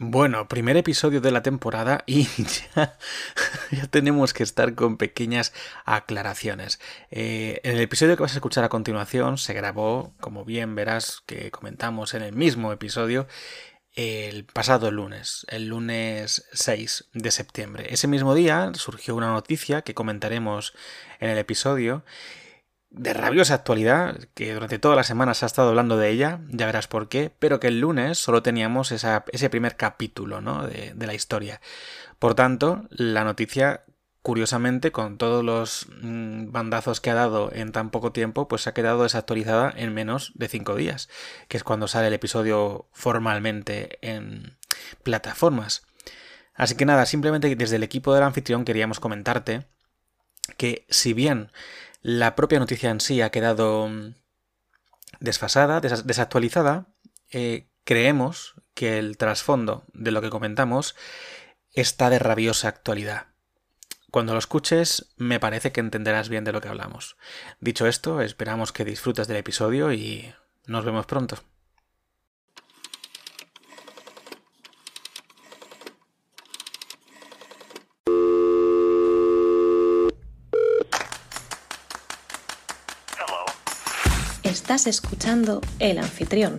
Bueno, primer episodio de la temporada y ya, tenemos que estar con pequeñas aclaraciones. Eh, en el episodio que vas a escuchar a continuación se grabó, como bien verás que comentamos en el mismo episodio, el pasado lunes, el lunes 6 de septiembre. Ese mismo día surgió una noticia que comentaremos en el episodio de rabiosa actualidad, que durante toda la semana se ha estado hablando de ella, ya verás por qué, pero que el lunes solo teníamos ese primer capítulo ¿no? de, la historia. Por tanto, la noticia curiosamente, con todos los mm, bandazos que ha dado en tan poco tiempo, pues ha quedado desactualizada en menos de cinco días, que es cuando sale el episodio formalmente en plataformas. Así que nada, simplemente desde el equipo del anfitrión queríamos comentarte que si bien la propia noticia en sí ha quedado mm, desfasada, desactualizada. Eh, creemos que el trasfondo de lo que comentamos está de rabiosa actualidad. Cuando lo escuches, me parece que entenderás bien de lo que hablamos. Dicho esto, esperamos que disfrutes del episodio y nos vemos pronto. Estás escuchando El Anfitrión,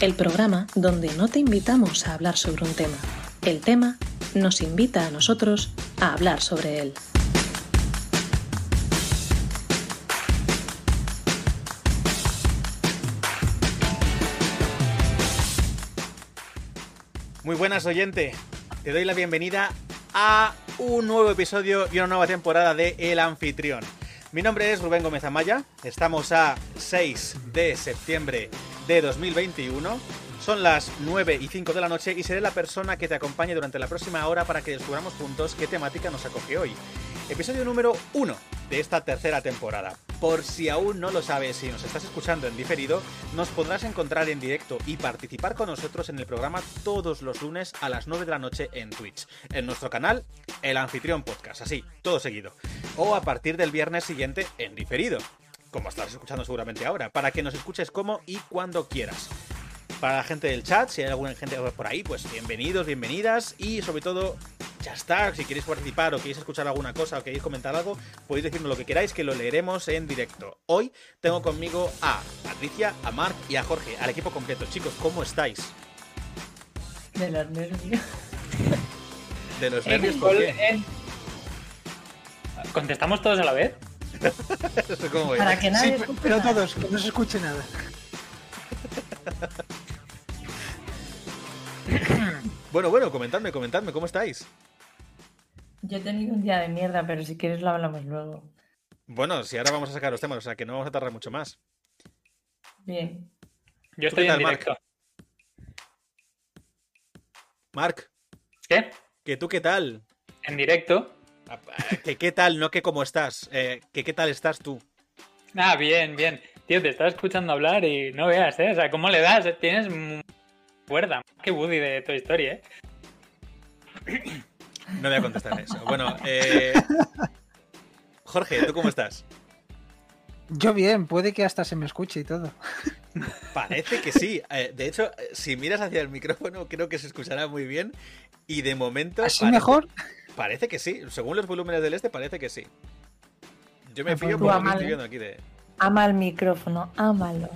el programa donde no te invitamos a hablar sobre un tema. El tema nos invita a nosotros a hablar sobre él. Muy buenas oyente, te doy la bienvenida a un nuevo episodio y una nueva temporada de El Anfitrión. Mi nombre es Rubén Gómez Amaya, estamos a 6 de septiembre de 2021, son las 9 y 5 de la noche y seré la persona que te acompañe durante la próxima hora para que descubramos juntos qué temática nos acoge hoy. Episodio número 1 de esta tercera temporada. Por si aún no lo sabes y nos estás escuchando en diferido, nos podrás encontrar en directo y participar con nosotros en el programa todos los lunes a las 9 de la noche en Twitch, en nuestro canal El Anfitrión Podcast, así, todo seguido. O a partir del viernes siguiente en diferido, como estás escuchando seguramente ahora, para que nos escuches como y cuando quieras para la gente del chat, si hay alguna gente por ahí, pues bienvenidos, bienvenidas y sobre todo ya está. Si queréis participar o queréis escuchar alguna cosa o queréis comentar algo, podéis decirnos lo que queráis que lo leeremos en directo. Hoy tengo conmigo a Patricia, a Mark y a Jorge, al equipo completo. Chicos, ¿cómo estáis? De los nervios. ¿De los nervios por qué? ¿Contestamos todos a la vez? Para que nadie sí, pero todos, que no se escuche nada. bueno, bueno, comentadme, comentadme, ¿cómo estáis? Yo he tenido un día de mierda, pero si quieres lo hablamos luego. Bueno, si ahora vamos a sacar los temas, o sea que no vamos a tardar mucho más. Bien. Yo estoy en directo. Mark. ¿Qué? ¿Que tú qué tal? En directo. Ah, ¿Que qué tal? No que cómo estás. Eh, ¿Que qué tal estás tú? Ah, bien, bien. Tío, te estaba escuchando hablar y no veas, ¿eh? O sea, ¿cómo le das? Tienes cuerda, más que Woody de Toy Story, ¿eh? No voy a contestar eso. Bueno, eh... Jorge, ¿tú cómo estás? Yo bien, puede que hasta se me escuche y todo. Parece que sí. Eh, de hecho, si miras hacia el micrófono, creo que se escuchará muy bien. Y de momento. ¿Así mejor? Parece que sí. Según los volúmenes del este, parece que sí. Yo me fío por lo que estoy viendo aquí de. Ama el micrófono, ámalo.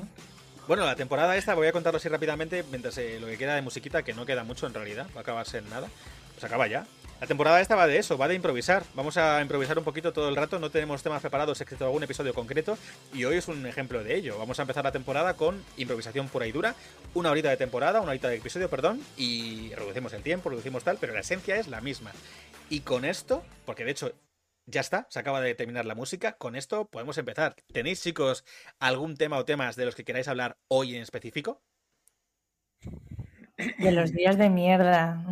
Bueno, la temporada esta, voy a contarlo así rápidamente, mientras eh, lo que queda de musiquita, que no queda mucho en realidad, va a acabarse en nada, pues acaba ya. La temporada esta va de eso, va de improvisar. Vamos a improvisar un poquito todo el rato, no tenemos temas preparados excepto algún episodio concreto, y hoy es un ejemplo de ello. Vamos a empezar la temporada con improvisación pura y dura, una horita de temporada, una horita de episodio, perdón, y reducimos el tiempo, reducimos tal, pero la esencia es la misma. Y con esto, porque de hecho ya está, se acaba de terminar la música. Con esto podemos empezar. ¿Tenéis, chicos, algún tema o temas de los que queráis hablar hoy en específico? De los días de mierda.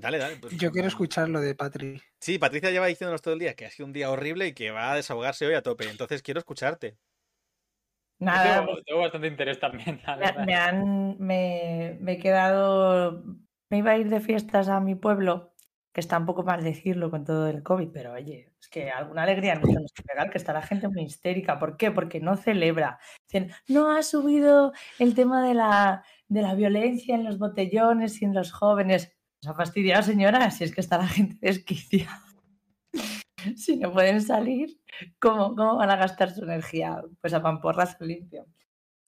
Dale, dale. Pues Yo quiero escuchar lo de Patri. Sí, Patricia lleva diciéndonos todo el día que ha sido un día horrible y que va a desahogarse hoy a tope. Entonces quiero escucharte. Nada. Tengo, bastante interés también. me, han. Me, me he quedado. Me iba a ir de fiestas a mi pueblo que está un poco mal decirlo con todo el COVID, pero oye, es que alguna alegría no tenemos que pegar, que está la gente muy histérica. ¿Por qué? Porque no celebra. Dicen, no ha subido el tema de la, de la violencia en los botellones y en los jóvenes. ¿Os ha fastidiado, señora? Si es que está la gente desquiciada. si no pueden salir, ¿cómo, ¿cómo van a gastar su energía? Pues a pamporras limpio.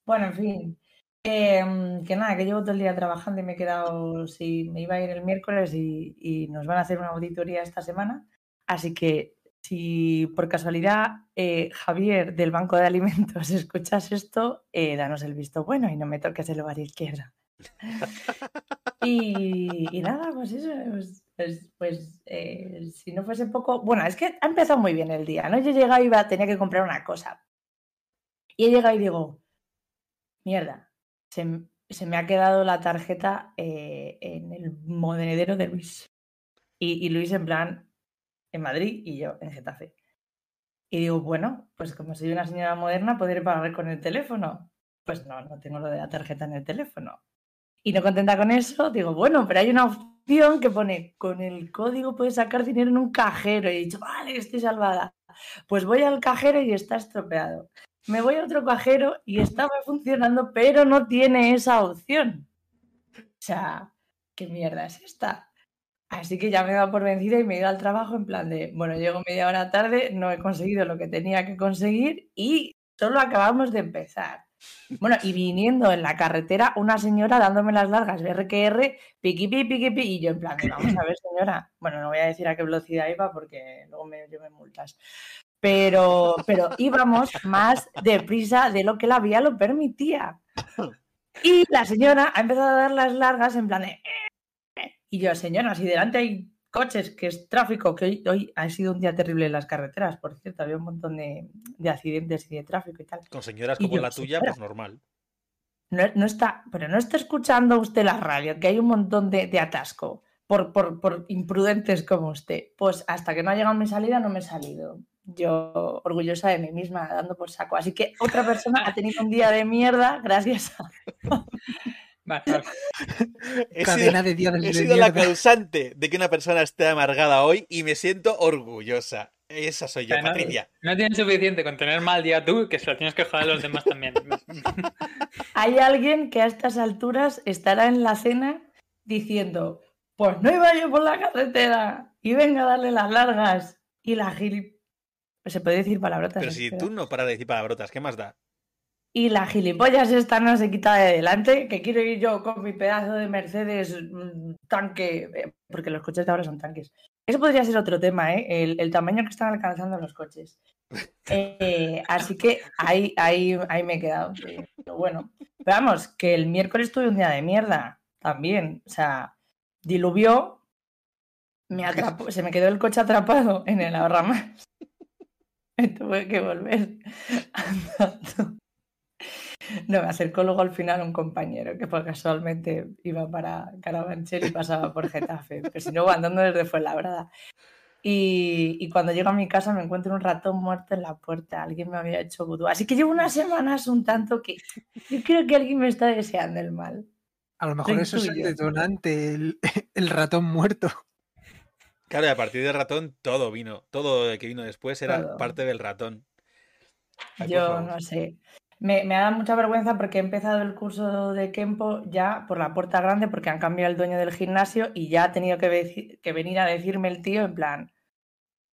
Bueno, en fin. Em, que nada, que llevo todo el día trabajando y me he quedado, si me iba a ir el miércoles y, nos van a hacer una auditoría esta semana. Así que si por casualidad eh, Javier del Banco de Alimentos escuchas esto, eh, danos el visto bueno y no me toques el lugar izquierda. Y, nada, pues eso, pues, pues, pues eh, si no fuese poco, bueno, es que ha empezado muy bien el día, ¿no? Yo llegado y iba, tenía que comprar una cosa. Y he llegado y digo, mierda, se, se me ha quedado la tarjeta eh, en el monedero de Luis. Y, y Luis en plan, en Madrid y yo en Getafe. Y digo, bueno, pues como soy una señora moderna, podré pagar con el teléfono. Pues no, no tengo lo de la tarjeta en el teléfono. Y no contenta con eso, digo, bueno, pero hay una opción que pone, con el código puedes sacar dinero en un cajero. Y he dicho, vale, estoy salvada. Pues voy al cajero y está estropeado. Me voy a otro cajero y estaba funcionando, pero no tiene esa opción. O sea, ¿qué mierda es esta? Así que ya me he por vencida y me he ido al trabajo en plan de, bueno, llego media hora tarde, no he conseguido lo que tenía que conseguir y solo acabamos de empezar. Bueno, y viniendo en la carretera una señora dándome las largas RQR, piqui, piqui, piqui, piqui, y yo en plan, vamos a ver señora, bueno, no voy a decir a qué velocidad iba porque luego me lleven multas, pero, pero íbamos más deprisa de lo que la vía lo permitía. Y la señora ha empezado a dar las largas en plan de, y yo, señora, si delante hay coches, que es tráfico, que hoy, hoy, ha sido un día terrible en las carreteras, por cierto, había un montón de, de accidentes y de tráfico y tal. Con señoras como yo, la tuya, señora, pues normal. No, no, está, pero no está escuchando usted la radio, que hay un montón de, de atasco por, por, por, imprudentes como usted. Pues hasta que no ha llegado mi salida, no me he salido. Yo orgullosa de mí misma, dando por saco. Así que otra persona ha tenido un día de mierda gracias a... Vale, vale. He Cadena sido, de Dios he sido la causante de que una persona esté amargada hoy y me siento orgullosa. Esa soy yo, O sea, no- Patricia. No, tienes suficiente con tener mal día tú, que se lo tienes que joder a los demás también. Hay alguien que a estas alturas estará en la cena diciendo, pues no iba yo por la carretera y venga a darle las largas y la gil... Se puede decir palabrotas. Pero ¿eh? si tú no paras de decir palabrotas, ¿qué más da? Y la gilipollas esta no se quita de delante, que quiero ir yo con mi pedazo de Mercedes mm, tanque, eh, porque los coches de ahora son tanques. Eso podría ser otro tema, ¿eh? el, el tamaño que están alcanzando los coches. Eh, así que ahí, ahí, ahí me he quedado. eh, Pero bueno, pero vamos, que el miércoles tuve un día de mierda también. O sea, diluvió, me atrapó, se me quedó el coche atrapado en el ahorramás. Me tuve que volver andando. No, me acercó luego al final un compañero que pues, casualmente iba para Carabanchel y pasaba por Getafe, pero si no, andando desde Fuenlabrada. Y, y cuando llego a mi casa me encuentro un ratón muerto en la puerta. Alguien me había hecho vudú. Así que llevo unas semanas un tanto que yo creo que alguien me está deseando el mal. A lo mejor Lo eso es el detonante, el, el ratón muerto. Claro, y a partir del ratón todo vino. Todo lo que vino después era Todo. parte del ratón. Ay, Yo no sé. Me, me da mucha vergüenza porque he empezado el curso de Kempo ya por la puerta grande porque han cambiado el dueño del gimnasio y ya ha tenido que, que venir a decirme el tío en plan,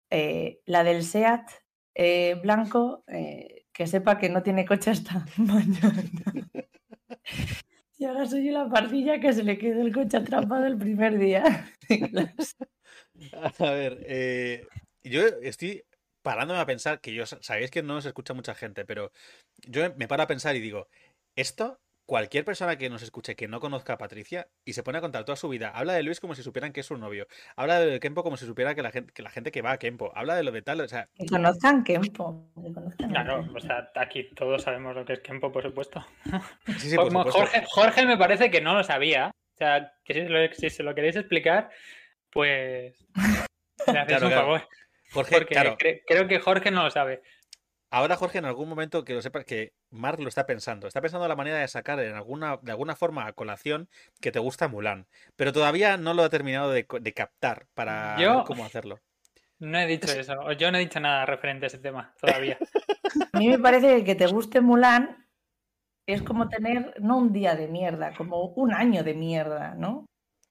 eh, la del SEAT eh, blanco, eh, que sepa que no tiene coche hasta mañana. Y ahora soy la pardilla que se le quedó el coche atrapado el primer día. A ver, yo estoy parándome a pensar que yo sabéis que no nos escucha mucha gente, pero yo me paro a pensar y digo, esto, cualquier persona que nos escuche que no conozca a Patricia y se pone a contar toda su vida, habla de Luis como si supieran que es su novio, habla de Kempo como si supiera que la gente que, la gente que va a Kempo, habla de lo de tal, o sea, Que conozcan Kempo. que conozcan el Claro, o sea, aquí todos sabemos lo que es Kempo, por supuesto. sí, sí, por Como supuesto. Jorge, Jorge me parece que no lo sabía. O sea, que si, lo- si se lo queréis explicar, pues le hacéis Claro, un claro. favor. Jorge, Porque claro, cre- creo que Jorge no lo sabe. ahora Jorge en algún momento que lo sepas que Mark lo está pensando, está pensando la manera de sacar en alguna, de alguna forma a colación que te gusta Mulan, pero todavía no lo ha terminado de, captar para Yo- ver cómo hacerlo. No he dicho eso. o Yo no he dicho nada referente a ese tema todavía. A mí me parece que que te guste Mulan es como tener, no un día de mierda, como un año de mierda, ¿no?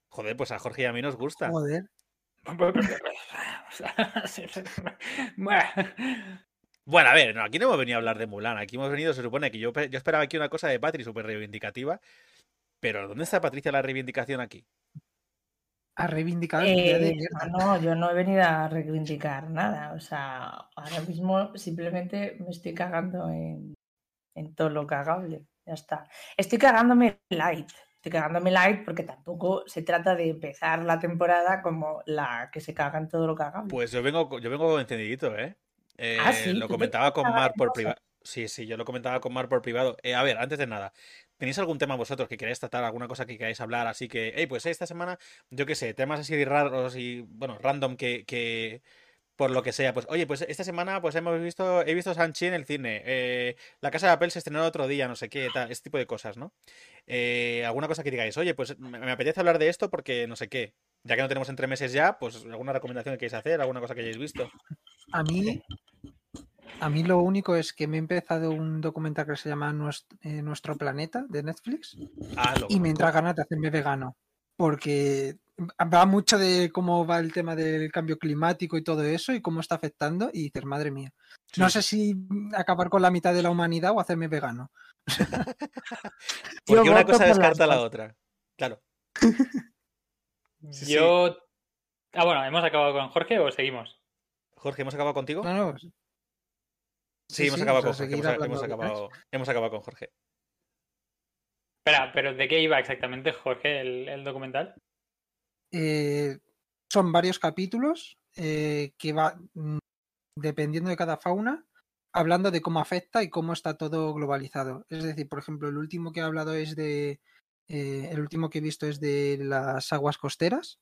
Joder, pues a Jorge y a mí nos gusta. Joder. Bueno, a ver, no, aquí no hemos venido a hablar de Mulan. Aquí hemos venido, se supone que yo, yo esperaba aquí una cosa de Patri súper reivindicativa. Pero ¿dónde está Patricia la reivindicación aquí? Día de Eh, no, yo no he venido a reivindicar nada. O sea, ahora mismo simplemente me estoy cagando en, en todo lo cagable. Ya está. Estoy cagándome light. Estoy cagándome light porque tampoco se trata de empezar la temporada como la que se caga en todo lo cagable. Pues yo vengo, yo vengo encendidito, ¿eh? Eh, Ah, sí, lo ¿tú te comentaba con Mar por privado. Sí, sí, yo lo comentaba con Mar por privado. Eh, a ver, antes de nada, ¿tenéis algún tema vosotros que queráis tratar, alguna cosa que queráis hablar? Así que, hey, pues esta semana, yo qué sé, temas así raros y, bueno, random que, que por lo que sea, pues, oye, pues esta semana, pues hemos visto, he visto Sanchi en el cine, eh, La Casa de Papel se estrenó el otro día, no sé qué, tal, este tipo de cosas, ¿no? Eh, alguna cosa que digáis, oye, pues me, me apetece hablar de esto porque no sé qué. Ya que no tenemos entre meses ya, pues alguna recomendación que queráis hacer, alguna cosa que hayáis visto. A mí, a mí lo único es que me he empezado un documental que se llama eh, Nuestro Planeta de Netflix Ah, y me entra ganas de hacerme vegano. Porque va mucho de cómo va el tema del cambio climático y todo eso y cómo está afectando. Y dices, madre mía. No sé si acabar con la mitad de la humanidad o hacerme vegano. Porque Yo una cosa por descarta la otra. Claro. Sí, sí. Yo. Ah, bueno, ¿hemos acabado con Jorge o seguimos? Jorge, ¿hemos acabado contigo? No, no. Sí, sí, hemos sí, acabado con Jorge. Hemos, acabado, hemos acabado con Jorge. Espera, ¿pero de qué iba exactamente, Jorge, el, el documental? Eh, son varios capítulos eh, que va, mm, dependiendo de cada fauna, hablando de cómo afecta y cómo está todo globalizado. Es decir, por ejemplo, el último que he hablado es de, eh, el último que he visto es de las aguas costeras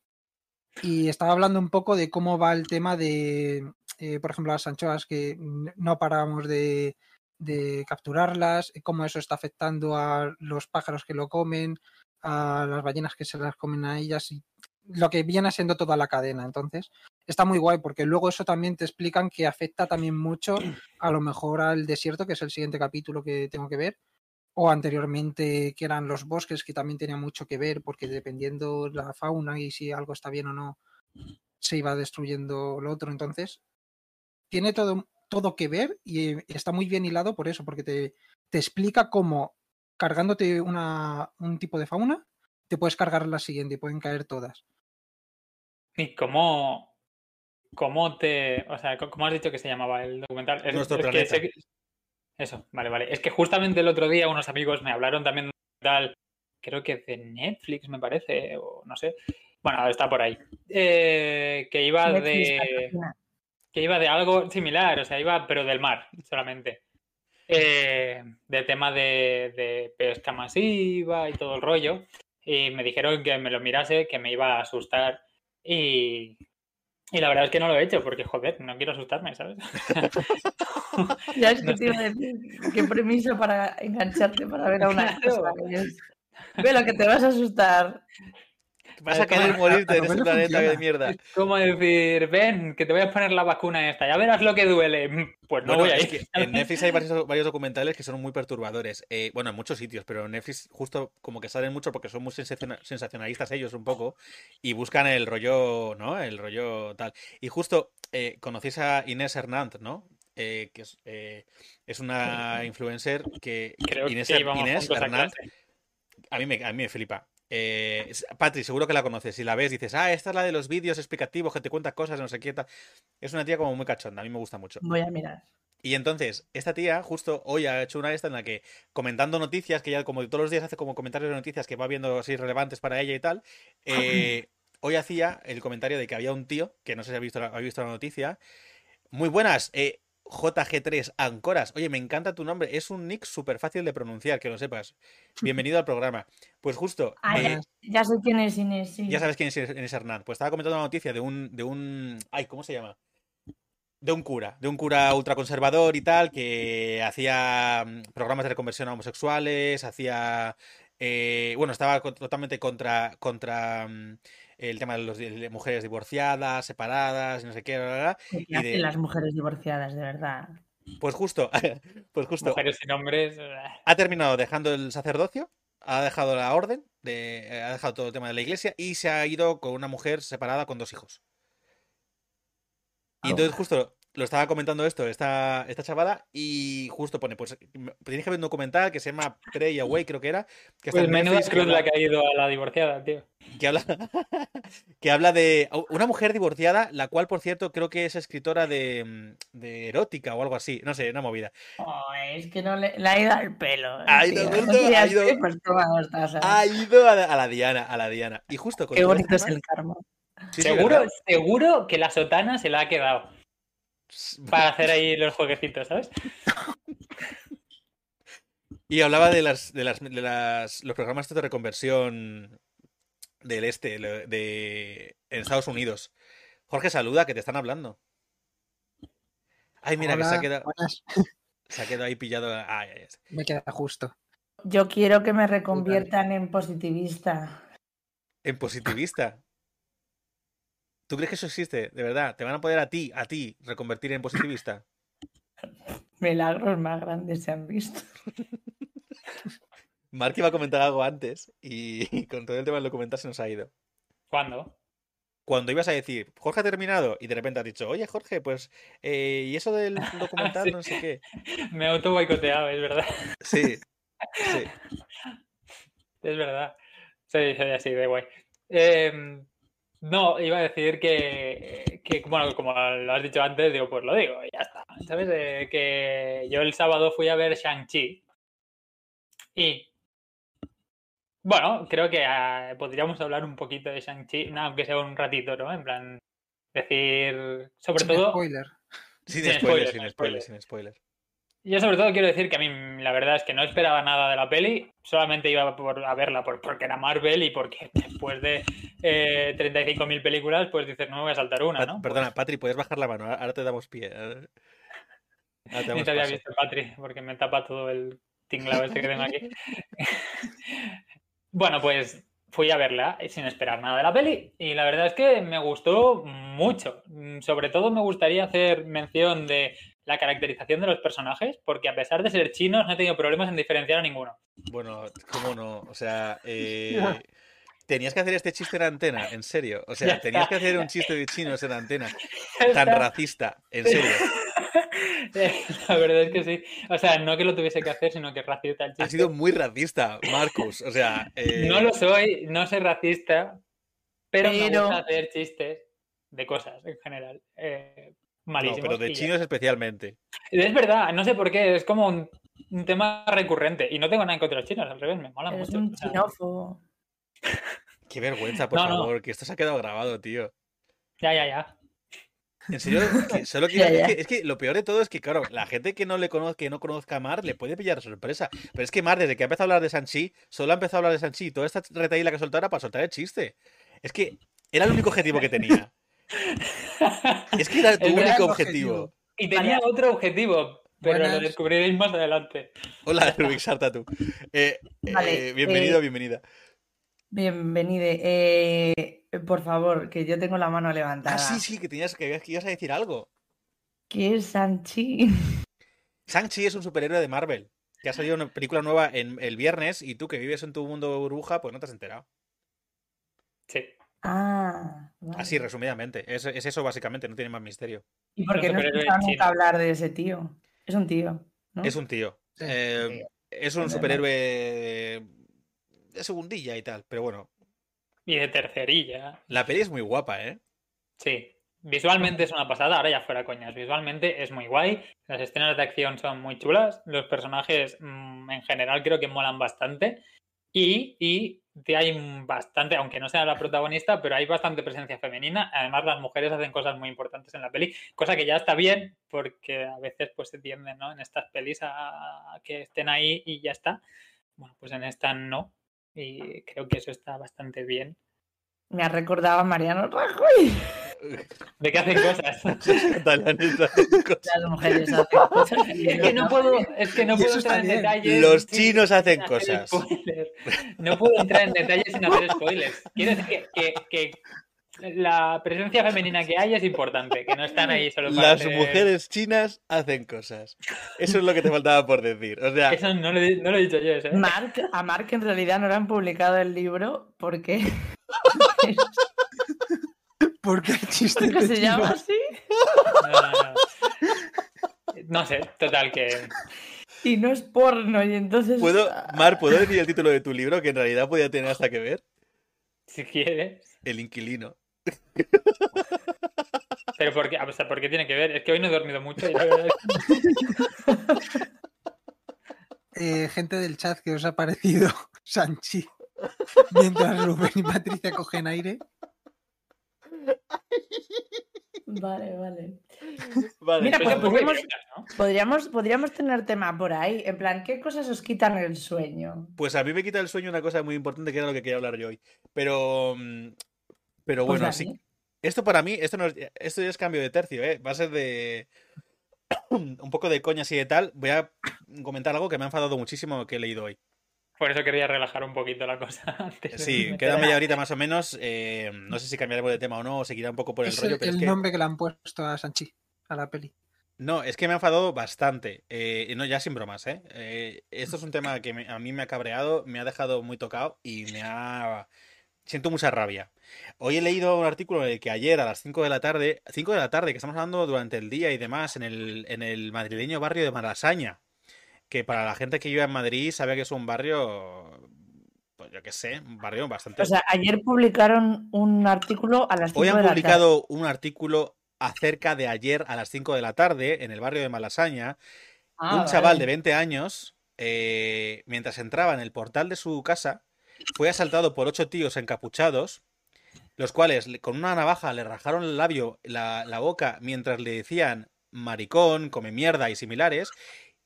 y estaba hablando un poco de cómo va el tema de, por ejemplo, las anchoas que no paramos de, de capturarlas, cómo eso está afectando a los pájaros que lo comen, a las ballenas que se las comen a ellas y lo que viene siendo toda la cadena. Entonces, está muy guay porque luego eso también te explican que afecta también mucho a lo mejor al desierto, que es el siguiente capítulo que tengo que ver, o anteriormente que eran los bosques, que también tenía mucho que ver porque dependiendo la fauna y si algo está bien o no, se iba destruyendo lo otro. Entonces, tiene todo, todo que ver y está muy bien hilado por eso, porque te, te explica cómo cargándote una, un tipo de fauna, te puedes cargar la siguiente y pueden caer todas. ¿Y cómo, cómo te. O sea, ¿cómo has dicho que se llamaba el documental? Es- Nuestro es planeta. que- Eso, vale, vale. Es que justamente el otro día unos amigos me hablaron también de un documental, creo que de Netflix, me parece, o no sé. Bueno, está por ahí. Eh, que iba Netflix de. que iba de algo similar, o sea, iba, pero del mar solamente. Eh, de tema de, de pesca masiva y todo el rollo. Y me dijeron que me lo mirase, que me iba a asustar. Y, y la verdad es que no lo he hecho, porque joder, no quiero asustarme, ¿sabes? Ya es que No te iba a decir, qué premisa para engancharte para ver a una Claro. Ve lo que te vas a asustar. Vas a ¿cómo- querer morirte en ese planeta de mierda. Es como decir, ven, que te voy a poner la vacuna esta, ya verás lo que duele. Pues no Bueno, voy a es ir. que en Netflix hay varios, varios documentales que son muy perturbadores. Eh, bueno, en muchos sitios, pero en Netflix justo como que salen mucho porque son muy sensaciona- sensacionalistas ellos un poco y buscan el rollo, ¿no? El rollo tal. Y justo eh, conocéis a Inés Hernández, ¿no? Eh, que es, eh, es una influencer que Creo Inés, que Inés a Hernández clase. a mí me, a mí me flipa. Eh, Patri, seguro que la conoces. Si la ves, dices, ah, esta es la de los vídeos explicativos que te cuenta cosas, no sé qué tal. Es una tía como muy cachonda, a mí me gusta mucho. Voy a mirar. Y entonces, esta tía justo hoy ha hecho una esta en la que comentando noticias, que ya como todos los días hace como comentarios de noticias que va viendo así relevantes para ella y tal, eh, hoy hacía el comentario de que había un tío, que no sé si ha visto la, ha visto la noticia, muy buenas, eh, JG3 Ancoras, oye, me encanta tu nombre, es un nick súper fácil de pronunciar, que lo sepas. Bienvenido al programa. Pues justo, Ah, eh, ya, ya sé quién es Inés, sí. ya sabes quién es Inés Hernán. Pues estaba comentando una noticia de un, de un. Ay, ¿cómo se llama? De un cura, de un cura ultraconservador y tal, que hacía mm, programas de reconversión a homosexuales, hacía. eh, bueno, estaba totalmente contra, contra mm, el tema de, los, de mujeres divorciadas, separadas, no sé qué, bla, bla, bla. ¿Qué y hacen de- las mujeres divorciadas, de verdad? Pues justo, pues justo. Mujeres sin hombres. Ha terminado dejando el sacerdocio, ha dejado la orden, de, ha dejado todo el tema de la iglesia y se ha ido con una mujer separada con dos hijos. Y entonces justo lo estaba comentando esto, esta, esta chavala, y justo pone, pues tienes que ver un documental que se llama Pray Away, creo que era. Que pues menuda cruz la que ha ido a la divorciada, tío. Que habla, que habla de una mujer divorciada, la cual, por cierto, creo que es escritora de, de erótica o algo así, no sé, una movida. Oh, es que no le, ha ido al pelo. Ha ido, ha ido, ha ido a, la, Diana, a la Diana. Y justo con Qué bonito es el karma. seguro, seguro que la sotana se la ha quedado para hacer ahí los jueguecitos, ¿sabes? Y hablaba de las, de las, de las los programas de reconversión del este, de en Estados Unidos. Jorge, saluda, que te están hablando. Ay, mira, que se ha quedado. Se ha quedado ahí pillado. Me queda justo. Yo quiero que me reconviertan en positivista. ¿En positivista? ¿Tú crees que eso existe? De verdad, ¿te van a poder a ti, a ti, reconvertir en positivista? Milagros más grandes se han visto. Mark iba a comentar algo antes y con todo el tema del documental se nos ha ido. ¿Cuándo? Cuando ibas a decir, Jorge ha terminado, y de repente has dicho, oye Jorge, pues, eh, ¿y eso del documental? No sé qué. Me auto boicoteado, es verdad. Sí, sí. Es verdad. Sí, sí, sí, de guay. Eh, no, iba a decir que, bueno, como lo has dicho antes, digo, pues lo digo, y ya está. ¿Sabes? que yo el sábado fui a ver Shang-Chi. Y. Bueno, creo que ah, podríamos hablar un poquito de Shang-Chi, aunque sea un ratito, ¿no? En plan, decir. Sobre sin todo. Spoiler. Sin, spoiler, sin spoiler, sin spoiler. Yo sobre todo quiero decir que a mí la verdad es que no esperaba nada de la peli, solamente iba por, a verla porque era Marvel y porque después de eh, 35.000 películas, pues dices, no me voy a saltar una, ¿no? Perdona, pues Patri, puedes bajar la mano, ahora te damos pie. Ni te había visto, Patri, porque me tapa todo el tinglado este que tengo aquí. bueno, pues fui a verla sin esperar nada de la peli y la verdad es que me gustó mucho. Sobre todo me gustaría hacer mención de la caracterización de los personajes, porque a pesar de ser chinos, no he tenido problemas en diferenciar a ninguno. Bueno, ¿cómo no? O sea, eh, tenías que hacer este chiste en antena, en serio. O sea, tenías que hacer un chiste de chinos en antena. Tan racista, en serio. La verdad es que sí. O sea, no que lo tuviese que hacer, sino que racista el chiste. Ha sido muy racista, Marcus. O sea. Eh, no lo soy, no soy racista, pero, me gusta hacer chistes de cosas en general. Eh, no, pero de chinos especialmente. Es verdad, no sé por qué, es como un, tema recurrente. Y no tengo nada en contra de los chinos, al revés, me mola mucho. un chinofo. Qué vergüenza, por favor, que esto se ha quedado grabado, tío. Ya, ya, ya. En serio, solo Es, que, lo peor de todo es que, claro, la gente que no le conozca, que no conozca a Mar le puede pillar sorpresa. Pero es que Mar, desde que ha empezado a hablar de Sanchi, solo ha empezado a hablar de Sanchi. Toda esta retaíla que soltara para soltar el chiste. Es que era el único objetivo que tenía. Es que era tu único objetivo. Y tenía otro objetivo, pero lo descubriréis más adelante. Hola, Rubik Sarta tú. Eh, eh, bienvenido, eh, bienvenida. Bienvenide. por favor, que yo tengo la mano levantada. Ah, sí, sí, que tenías que, que ibas a decir algo. ¿Qué es Sanchi? Sanchi es un superhéroe de Marvel. Que ha salido una película nueva en el viernes y tú que vives en tu mundo burbuja, pues no te has enterado. Sí. Ah. Así, resumidamente. Es, eso básicamente, no tiene más misterio. ¿Y por qué no escuchamos nunca hablar de ese tío? Es un tío. Es un tío. Eh, es un superhéroe de segundilla y tal, pero bueno. Y de tercerilla. La peli es muy guapa, ¿eh? Sí. Visualmente es una pasada, ahora ya fuera coñas. Visualmente es muy guay. Las escenas de acción son muy chulas. Los personajes mm, en general creo que molan bastante. Y, y hay bastante, aunque no sea la protagonista, pero hay bastante presencia femenina. Además, las mujeres hacen cosas muy importantes en la peli, cosa que ya está bien, porque a veces pues se tienden ¿no? en estas pelis a, que estén ahí y ya está. Bueno, pues en esta no. Y creo que eso está bastante bien. Me ha recordado a Mariano Rajoy. ¿De qué hacen cosas? Las mujeres hacen cosas. Es que no puedo, es que no puedo entrar en detalles. Los chinos hacen cosas. No puedo entrar en detalles sin hacer spoilers. Quiero decir que, que, la presencia femenina que hay es importante, que no están ahí solo para Las hacer- mujeres chinas hacen cosas. Eso es lo que te faltaba por decir. O sea, Eso no lo, he- no lo he dicho yo, ¿eh? Mark, a Mark en realidad no le han publicado el libro porque, Porque el chiste porque de se llama así No, no, no. No sé, total, que y no es porno y entonces... ¿puedo, Mar, ¿puedo decir el título de tu libro que en realidad podía tener hasta que ver? si quieres. El inquilino. Pero ¿por qué? O sea, ¿por qué tiene que ver? Es que hoy no he dormido mucho y la verdad es que- Eh, gente del chat que os ha parecido Sanchi mientras Rubén y Patricia cogen aire. Vale, vale. Vale, Mira, pues poco podríamos- ¿no? Podríamos, podríamos tener tema por ahí, en plan, ¿qué cosas os quitan el sueño? Pues a mí me quita el sueño una cosa muy importante que era lo que quería hablar yo hoy. Pero, mm, pero Pues bueno, dale. sí. Esto para mí, esto, no es, esto ya es cambio de tercio, ¿eh? Va a ser de un poco de coña así de tal. Voy a comentar algo que me ha enfadado muchísimo que he leído hoy. Por eso quería relajar un poquito la cosa antes. Sí, queda media horita más o menos. eh, no sé si cambiaremos de tema o no, o seguirá un poco por el Es rollo, el, pero es el nombre que le han puesto a Sanchi, a la peli. No, es que me ha enfadado bastante. eh, y no, ya sin bromas, ¿eh? Eh, Esto es un tema que me- a mí me ha cabreado, me ha dejado muy tocado y me ha... Siento mucha rabia. Hoy he leído un artículo en el que ayer a las 5 de la tarde, 5 de la tarde, que estamos hablando durante el día y demás, en el, en el madrileño barrio de Malasaña, que para la gente que vive en Madrid sabe que es un barrio, pues yo qué sé, un barrio bastante... O sea, ayer publicaron un artículo a las 5 Hoy de han la tarde. publicado un artículo acerca de ayer a las 5 de la tarde en el barrio de Malasaña, Ah, un chaval de 20 años, eh, mientras entraba en el portal de su casa, fue asaltado por ocho tíos encapuchados, los cuales le- con una navaja le rajaron el labio, la, la boca, mientras le decían maricón, come mierda y similares,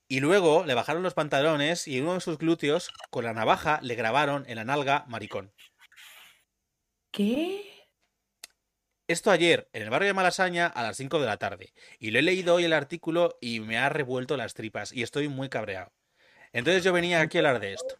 y luego le bajaron los pantalones y en uno de sus glúteos, con la navaja, le grabaron en la nalga maricón. ¿Qué? Esto ayer, en el barrio de Malasaña, a las 5 de la tarde. Y lo he leído hoy el artículo y me ha revuelto las tripas y estoy muy cabreado. Entonces yo venía aquí a hablar de esto.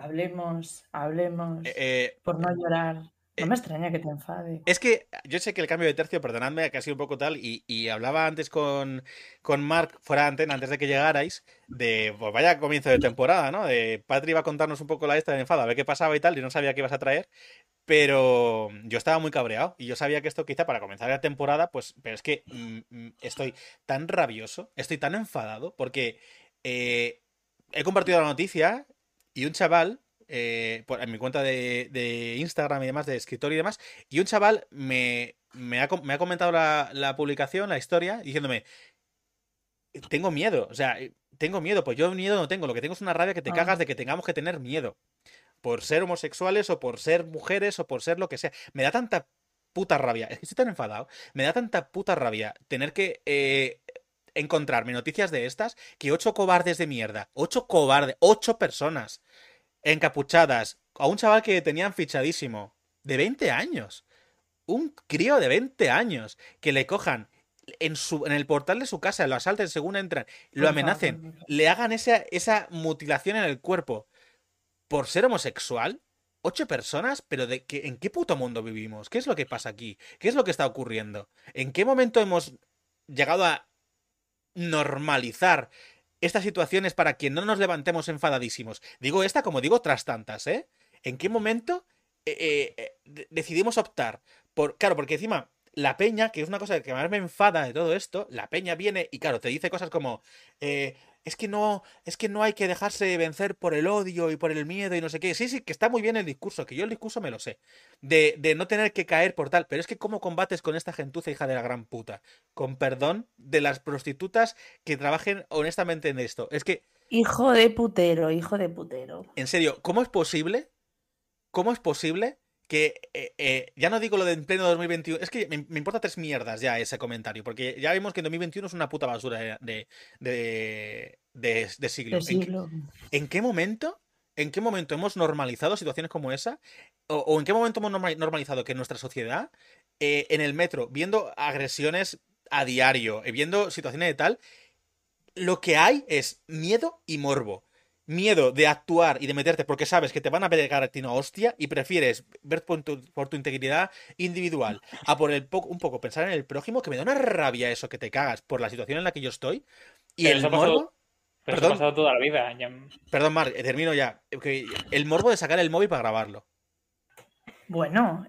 Hablemos, hablemos. Eh, eh, por no llorar. eh, No me extraña que te enfade. es que yo sé que el cambio de tercio, perdonadme, que ha sido un poco tal, y, y hablaba antes con, con Mark, fuera de antena, antes de que llegarais, de, pues vaya comienzo de temporada, ¿no? De Patri iba a contarnos un poco la esta de enfado, a ver qué pasaba y tal, y no sabía qué ibas a traer, pero yo estaba muy cabreado, y yo sabía que esto quizá para comenzar la temporada, pues, pero es que mm, mm, estoy tan rabioso, estoy tan enfadado, porque eh, he compartido la noticia y un chaval, eh, por- en mi cuenta de, de Instagram y demás, de escritor y demás, y un chaval me, me ha, me ha comentado la, la publicación, la historia, diciéndome, tengo miedo, o sea, eh, tengo miedo, pues yo miedo no tengo, lo que tengo es una rabia que te Ah. cagas de que tengamos que tener miedo, por ser homosexuales o por ser mujeres o por ser lo que sea. Me da tanta puta rabia, estoy tan enfadado, me da tanta puta rabia tener que eh, encontrarme noticias de estas que ocho cobardes de mierda, ocho cobardes, ocho personas encapuchadas a un chaval que tenían fichadísimo, de 20 años, un crío de 20 años, que le cojan en, su, en el portal de su casa, lo asalten según entran, lo amenacen, le hagan esa, esa mutilación en el cuerpo por ser homosexual. Ocho personas, pero de qué, ¿en qué puto mundo vivimos? ¿Qué es lo que pasa aquí? ¿Qué es lo que está ocurriendo? ¿En qué momento hemos llegado a normalizar estas situaciones para que no nos levantemos enfadadísimos? Digo esta como digo tras tantas, ¿eh? ¿En qué momento eh, eh, eh, de- decidimos optar por... Claro, porque encima la peña, que es una cosa que más me enfada de todo esto, la peña viene y claro, te dice cosas como... es que no, es que no hay que dejarse vencer por el odio y por el miedo y no sé qué. Sí, sí, que está muy bien el discurso, que yo el discurso me lo sé. De, de no tener que caer por tal. Pero es que cómo combates con esta gentuza hija de la gran puta. Con perdón de las prostitutas que trabajen honestamente en esto. Es que, Hijo de putero, hijo de putero. en serio, ¿cómo es posible? ¿Cómo es posible que, eh, eh, ya no digo lo de en pleno 2021, es que me, me importa tres mierdas ya ese comentario, porque ya vimos que en 2021 es una puta basura de, de, de, siglo. ¿En qué- siglo. ¿En qué momento? ¿En qué momento hemos normalizado situaciones como esa? ¿O, o en qué momento hemos norma- normalizado que en nuestra sociedad, eh, en el metro, viendo agresiones a diario, viendo situaciones de tal, lo que hay es miedo y morbo. Miedo de actuar y de meterte porque sabes que te van a pegar a ti una hostia y prefieres ver por tu, por tu integridad individual a por el poco, un poco pensar en el prójimo, que me da una rabia eso que te cagas por la situación en la que yo estoy. Y Pero el eso ha pasado- morbo. Pero eso Perdón. ha pasado toda la vida. ya- Perdón, Mark, eh, termino ya. Que El morbo de sacar el móvil para grabarlo. Bueno,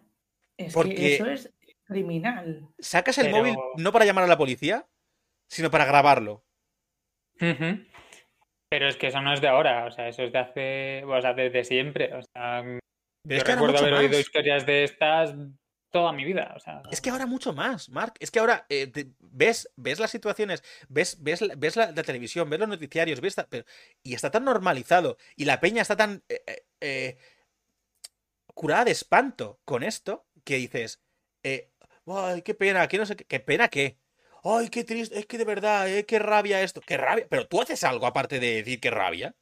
es Porque- que eso es criminal. Sacas el Pero- móvil no para llamar a la policía, sino para grabarlo. Pero es que eso no es de ahora, o sea, eso es de hace, o sea, desde siempre. O sea, Pero yo recuerdo haber oído historias de estas toda mi vida. O sea, Es que ahora mucho más, Mark. Es que ahora eh, te- ves, ves las situaciones, ves, ves, ves la, la televisión, ves los noticiarios, ves ta- pero- y está tan normalizado y la peña está tan eh, eh, eh, curada de espanto con esto que dices, eh, ay, qué pena, que no sé qué, qué pena qué. Ay, qué triste, es que de verdad, eh, qué rabia esto, qué rabia. Pero tú haces algo aparte de decir qué rabia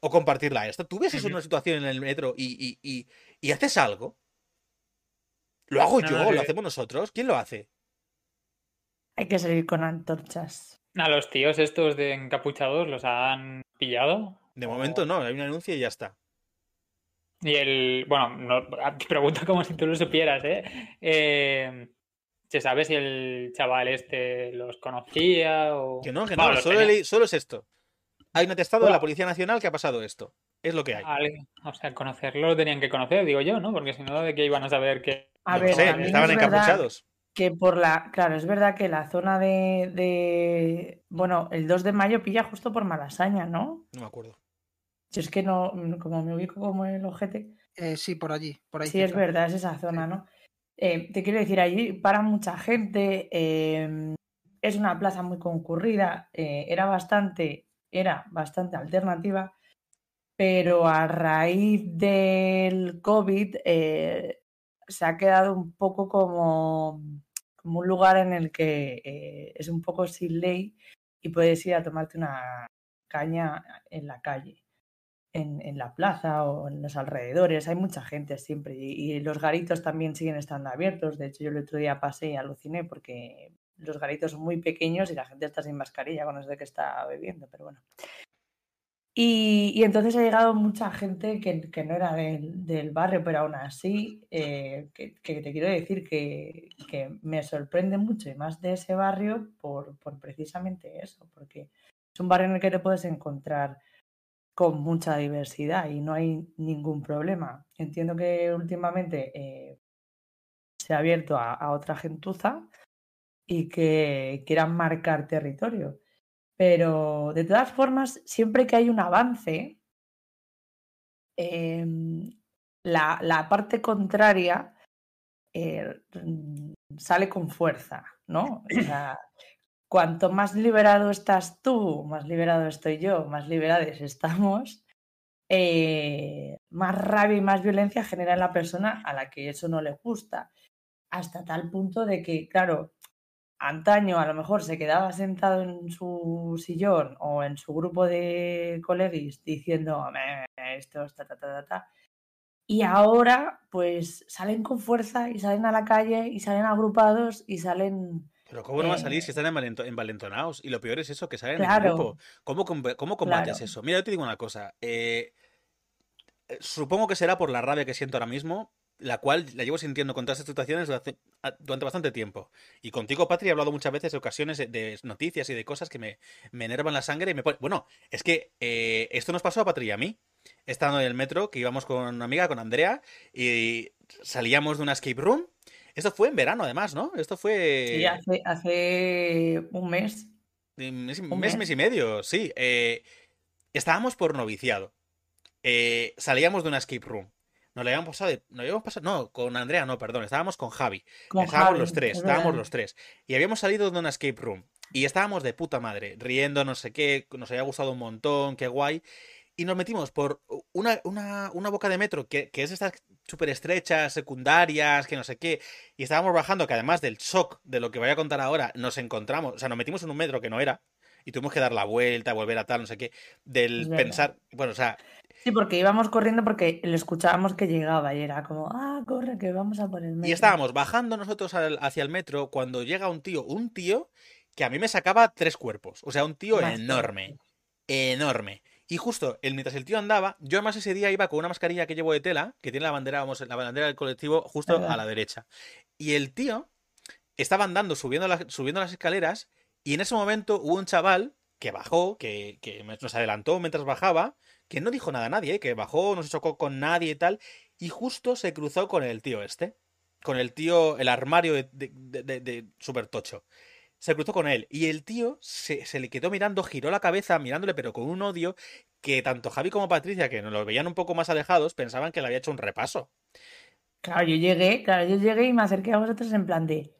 o compartirla esto. Tú ves eso en una situación en el metro y, y, y, y haces algo. Lo hago No, yo, no, lo hacemos nosotros. ¿Quién lo hace? Hay que salir con antorchas. a los tíos estos de encapuchados los han pillado. De O- momento no, hay un anuncio y ya está. Y el, bueno, no, te pregunto como si tú lo supieras, ¿eh? eh ¿Se sabe si el chaval este los conocía o...? Que no, que no, solo, solo es esto. Hay un atestado de la. Policía Nacional que ha pasado esto. Es lo que hay. O sea, conocerlo lo tenían que conocer, digo yo, ¿no? Porque si no, ¿de qué iban a saber que...? A Yo ver, qué sé, estaban es encapuchados. que por la. Claro, es verdad que la zona de, de- Bueno, el 2 de mayo pilla justo por Malasaña, ¿no? No me acuerdo. Si es que no. Como me ubico como el ojete. Eh, sí, por allí, por ahí. Sí, es verdad, es esa zona, ¿no? Eh, te quiero decir, allí para mucha gente, eh, es una plaza muy concurrida, eh, era bastante, era bastante alternativa, pero a raíz del COVID eh, se ha quedado un poco como, como un lugar en el que es un poco sin ley y puedes ir a tomarte una caña en la calle en, en la plaza o en los alrededores. Hay mucha gente siempre y, y los garitos también siguen estando abiertos. De hecho, yo el otro día pasé y aluciné porque los garitos son muy pequeños y la gente está sin mascarilla con eso de que está bebiendo, pero bueno. Y, y entonces ha llegado mucha gente que, que no era del, del barrio, pero aún así, eh, que, que te quiero decir que, que me sorprende mucho y más de ese barrio por, por precisamente eso, porque es un barrio en el que te puedes encontrar con mucha diversidad y no hay ningún problema. Entiendo que últimamente eh, se ha abierto a, otra gentuza y que quieran marcar territorio. Pero de todas formas, siempre que hay un avance, em, la, la parte contraria eh, sale con fuerza, ¿no? Cuanto más liberado estás tú, más liberado estoy yo, más liberados estamos, eh, más rabia y más violencia genera en la persona a la que eso no le gusta. Hasta tal punto de que, claro, antaño a lo mejor se quedaba sentado en su sillón o en su grupo de colegis diciendo "Me, esto, ta", Y ahora, pues salen con fuerza y salen a la calle y salen agrupados y salen. Pero ¿cómo no va a Eh, salir si están envalento- envalentonados? Y lo peor es eso, que salen en Claro. grupo. ¿Cómo, cómo combates Claro. eso? Mira, yo te digo una cosa. eh, eh, supongo que será por la rabia que siento ahora mismo, la cual la llevo sintiendo contra estas situaciones durante, a- durante bastante tiempo. Y contigo, Patri, he hablado muchas veces de ocasiones de, de noticias y de cosas que me, me enervan la sangre y me ponen... Bueno, es que eh, esto nos pasó a Patri y a mí. Estando en el metro, que íbamos con una amiga, con Andrea, y salíamos de una escape room. Esto fue en verano, además, ¿no? Esto fue... Sí, hace, hace un mes. mes, Un mes, mes. mes y medio, sí. Eh, estábamos por noviciado. Eh, salíamos de una escape room. Nos la habíamos pasado de- nos habíamos pasado. No, con Andrea no, perdón. Estábamos con Javi. Con estábamos Javi, los tres, es estábamos los tres. Y habíamos salido de una escape room. Y estábamos de puta madre, riendo, no sé qué, nos había gustado un montón, qué guay. Y nos metimos por una, una, una boca de metro que, que es estas súper estrechas, secundarias, que no sé qué. Y estábamos bajando, que además del shock de lo que voy a contar ahora, nos encontramos, o sea, nos metimos en un metro que no era. Y tuvimos que dar la vuelta, volver a tal, no sé qué. Del pensar, bueno, o sea, Sí, porque íbamos corriendo porque lo escuchábamos que llegaba y era como, ah, corre, que vamos a por el metro. Y estábamos bajando nosotros al- hacia el metro cuando llega un tío, un tío que a mí me sacaba tres cuerpos. O sea, un tío Más enorme, enorme. Y justo, el, mientras el tío andaba, yo además ese día iba con una mascarilla que llevo de tela, que tiene la bandera, vamos, la bandera del colectivo justo a la derecha. Y el tío estaba andando, subiendo, subiendo las escaleras, y en ese momento hubo un chaval que bajó, que, que nos adelantó mientras bajaba, que no dijo nada a nadie, ¿eh? que bajó, no se chocó con nadie y tal, y justo se cruzó con el tío este, con el tío, el armario de, de, de, super tocho. Se cruzó con él y el tío se, se, le quedó mirando, giró la cabeza mirándole, pero con un odio que tanto Javi como Patricia, que nos lo veían un poco más alejados, pensaban que le había hecho un repaso. Claro, yo llegué, claro, yo llegué y me acerqué a vosotros en plan de.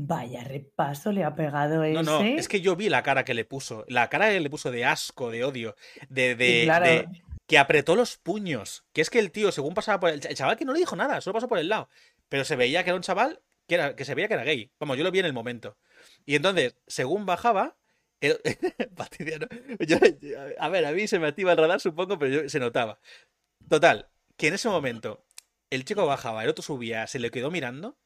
Vaya repaso le ha pegado ese. No, no, es que yo vi la cara que le puso. La cara que le puso de asco, de odio, de, de, que apretó los puños. Que es que el tío, según pasaba por el, el, chaval que no le dijo nada, solo pasó por el lado. Pero se veía que era un chaval que, era, que se veía que era gay. Vamos, yo lo vi en el momento. Y entonces, según bajaba, el... a ver, a mí se me activa el radar, supongo, pero yo, se notaba. Total, que en ese momento el chico bajaba, el otro subía, se le quedó mirando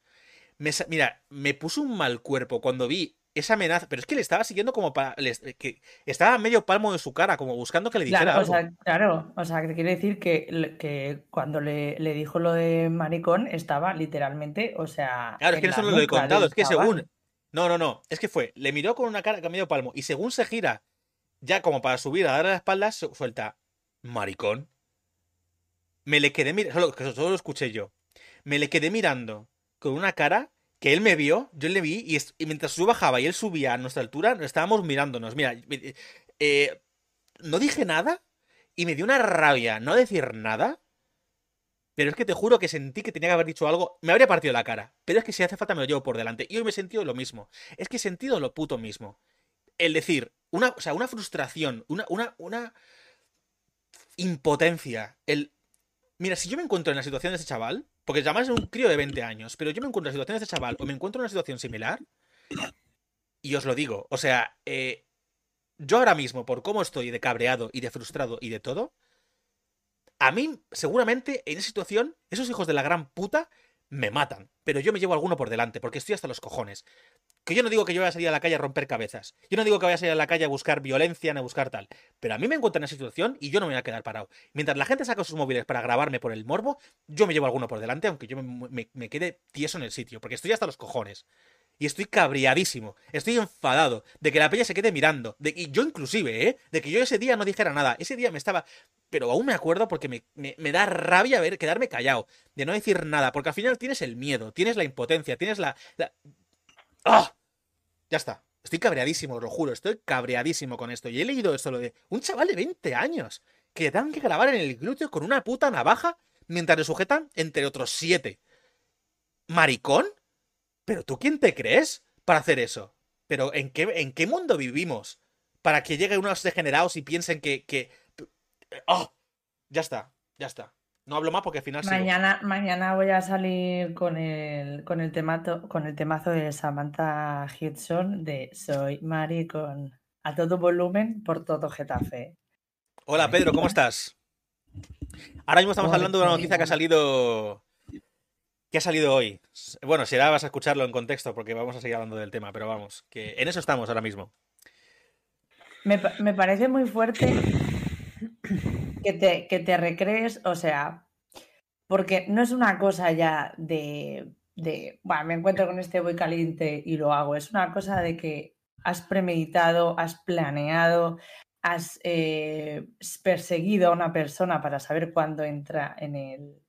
mira, me puso un mal cuerpo cuando vi esa amenaza, pero es que le estaba siguiendo como para. que estaba medio palmo de su cara, como buscando que le dijera claro, algo. O sea, claro, o sea, que quiere decir que, que cuando le, le, dijo lo de maricón, estaba literalmente, o sea. Claro, es que eso no lo he contado, es que según. No, no, no, es que fue, le miró con una cara que medio palmo, y según se gira, ya como para subir a darle la espalda, suelta, maricón. Me le quedé mirando, solo, solo lo escuché yo. Me le quedé mirando con una cara que él me vio, yo le vi, y, mientras yo bajaba y él subía a nuestra altura, estábamos mirándonos. Mira, eh, no dije nada y me dio una rabia no decir nada. Pero es que te juro que sentí que tenía que haber dicho algo. Me habría partido la cara. Pero es que si hace falta me lo llevo por delante. Y hoy me he sentido lo mismo. Es que he sentido lo puto mismo. El decir, una, o sea, una frustración, una, una, una impotencia. El. Mira, si yo me encuentro en la situación de ese chaval, porque además es un crío de 20 años, pero yo me encuentro en la situación de este chaval o me encuentro en una situación similar. Y os lo digo, o sea, eh, yo ahora mismo, por cómo estoy de cabreado y de frustrado y de todo, a mí, seguramente, en esa situación, esos hijos de la gran puta me matan. Pero yo me llevo alguno por delante, porque estoy hasta los cojones. Que yo no digo que yo vaya a salir a la calle a romper cabezas. Yo no digo que vaya a salir a la calle a buscar violencia, ni a buscar tal. Pero a mí me encuentro en esa situación y yo no me voy a quedar parado. Mientras la gente saca sus móviles para grabarme por el morbo, yo me llevo alguno por delante, aunque yo me, me quede tieso en el sitio, porque estoy hasta los cojones. Y estoy cabreadísimo, estoy enfadado de que la peña se quede mirando. De, y yo inclusive, ¿eh? De que yo ese día no dijera nada. Ese día me estaba... Pero aún me acuerdo porque me, me, da rabia ver, quedarme callado, de no decir nada, porque al final tienes el miedo, tienes la impotencia, tienes la... ¡Ah! Ya está. Estoy cabreadísimo, lo juro, estoy cabreadísimo con esto. Y he leído esto, lo de un chaval de 20 años que dan que grabar en el glúteo con una puta navaja mientras le sujetan entre otros siete. ¿Maricón? ¿Pero tú quién te crees para hacer eso? ¿Pero en qué, en qué mundo vivimos? Para que lleguen unos degenerados y piensen que... que... ¡Oh! Ya está, ya está. No hablo más porque al final mañana, mañana voy a salir con el, con el temazo, con el temazo de Samantha Hudson de Soy maricón a todo volumen por todo Getafe. Hola Pedro, ¿cómo estás? Ahora mismo estamos hablando de una noticia que ha salido que ha salido hoy. Bueno, si ahora vas a escucharlo en contexto porque vamos a seguir hablando del tema, pero vamos, que en eso estamos ahora mismo. Me, me parece muy fuerte que te, que te recrees, o sea, porque no es una cosa ya de, de, bueno, me encuentro con este voy caliente y lo hago, es una cosa de que has premeditado, has planeado, has eh, perseguido a una persona para saber cuándo entra en el,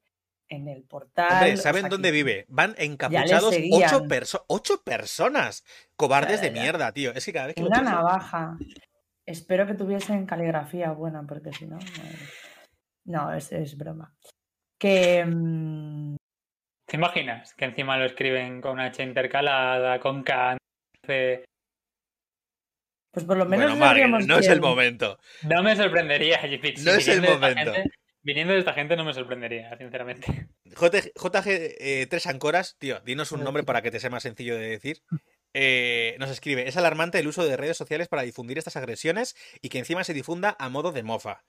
en el portal. Hombre, ¿saben dónde vive? Van encapuchados ocho, perso ocho, personas. Cobardes de mierda, tío. Es que cada vez que Una navaja. Espero que tuviesen caligrafía buena, porque si no. No, es, es broma. Que. Mmm... ¿Te imaginas? Que encima lo escriben con H intercalada, con K. Pues por lo menos. Bueno, Margaret, no es el momento. No me sorprendería, No es el momento. Gente, viniendo de esta gente no me sorprendería, sinceramente. JG, JG eh, Tres Ancoras, tío, dinos un nombre para que te sea más sencillo de decir. Eh, nos escribe, es alarmante el uso de redes sociales para difundir estas agresiones y que encima se difunda a modo de mofa.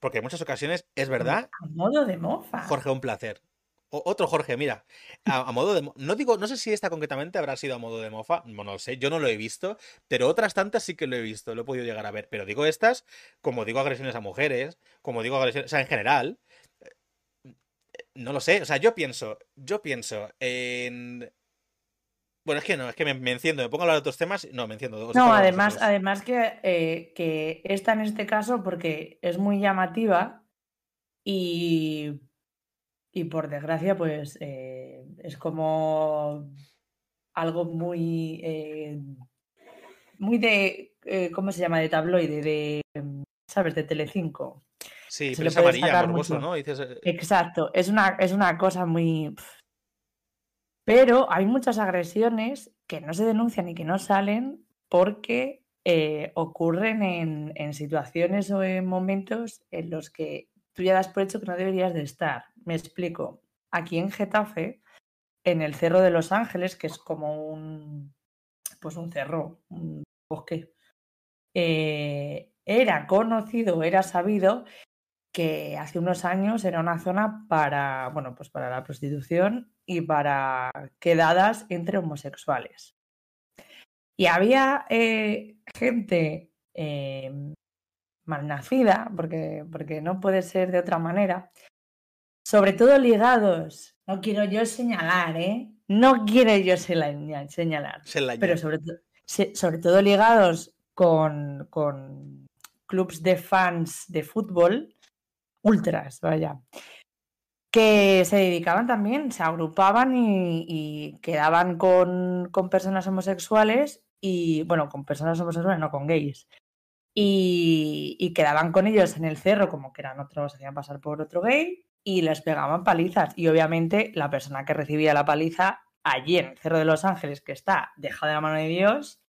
Porque en muchas ocasiones es verdad. A modo de mofa. Jorge, un placer. otro Jorge, mira, a, modo de... No digo, no sé si esta concretamente habrá sido a modo de mofa, no, lo sé, yo no lo he visto, pero otras tantas sí que lo he visto, lo he podido llegar a ver. Pero digo estas, como digo agresiones a mujeres, como digo agresiones, o sea, en general, eh, no lo sé, o sea, yo pienso, yo pienso en... Bueno, es que no, es que me, enciendo, me pongo a hablar de otros temas, no, me enciendo. No, además, además que, eh, que esta en este caso, porque es muy llamativa y y por desgracia, pues eh, es como algo muy, eh, muy de, eh, ¿cómo se llama? De tabloide, de, ¿sabes? De Telecinco. Sí, pero es amarilla, morboso, ¿no? Exacto, es una, es una cosa muy... Pero hay muchas agresiones que no se denuncian y que no salen porque ocurren en, en situaciones o en momentos en los que tú ya das por hecho que no deberías de estar. Me explico. Aquí en Getafe, en el Cerro de los Ángeles, que es como un, pues un cerro, un bosque, eh, era conocido, era sabido que hace unos años era una zona para, bueno, pues para la prostitución y para quedadas entre homosexuales. Y había eh, gente eh, malnacida, porque, porque no puede ser de otra manera, sobre todo ligados, no quiero yo señalar, ¿eh? No quiero yo señalar, pero sobre, sobre todo ligados con, con clubs de fans de fútbol, ultras, vaya, que se dedicaban también, se agrupaban y, quedaban con, con, personas homosexuales y, bueno, con personas homosexuales, no con gays, y, quedaban con ellos en el cerro como que eran otros, hacían pasar por otro gay y les pegaban palizas. Y obviamente la persona que recibía la paliza allí en el Cerro de los Ángeles, que está dejada de la mano de Dios,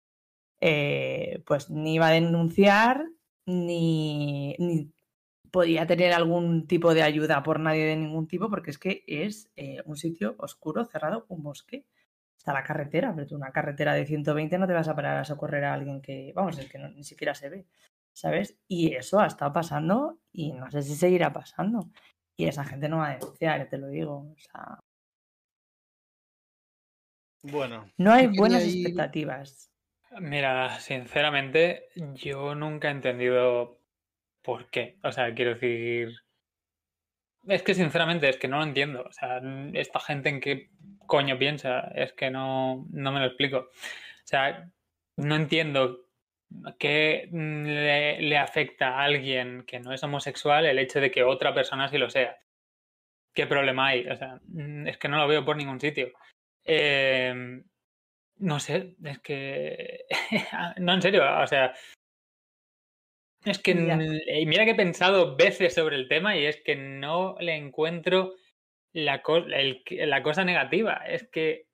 eh, pues ni iba a denunciar ni, ni, podía tener algún tipo de ayuda por nadie de ningún tipo, porque es que es eh, un sitio oscuro, cerrado, un bosque está la carretera, pero tú una carretera de 120 no te vas a parar a socorrer a alguien que, vamos, es que ni siquiera se ve, ¿sabes? Y eso ha estado pasando y no sé si seguirá pasando. Y esa gente no va a denunciar, te lo digo. O sea... Bueno. No hay buenas expectativas. Mira, sinceramente, yo nunca he entendido por qué. O sea, quiero decir. Es que sinceramente es que no lo entiendo. O sea, esta gente en qué coño piensa, es que no, no me lo explico. O sea, no entiendo qué le, afecta a alguien que no es homosexual el hecho de que otra persona sí lo sea. ¿Qué problema hay? O sea, es que no lo veo por ningún sitio. Eh, no sé, es que... no, en serio, o sea... Es que... Mira que he pensado veces sobre el tema y es que no le encuentro la, la cosa negativa. Es que.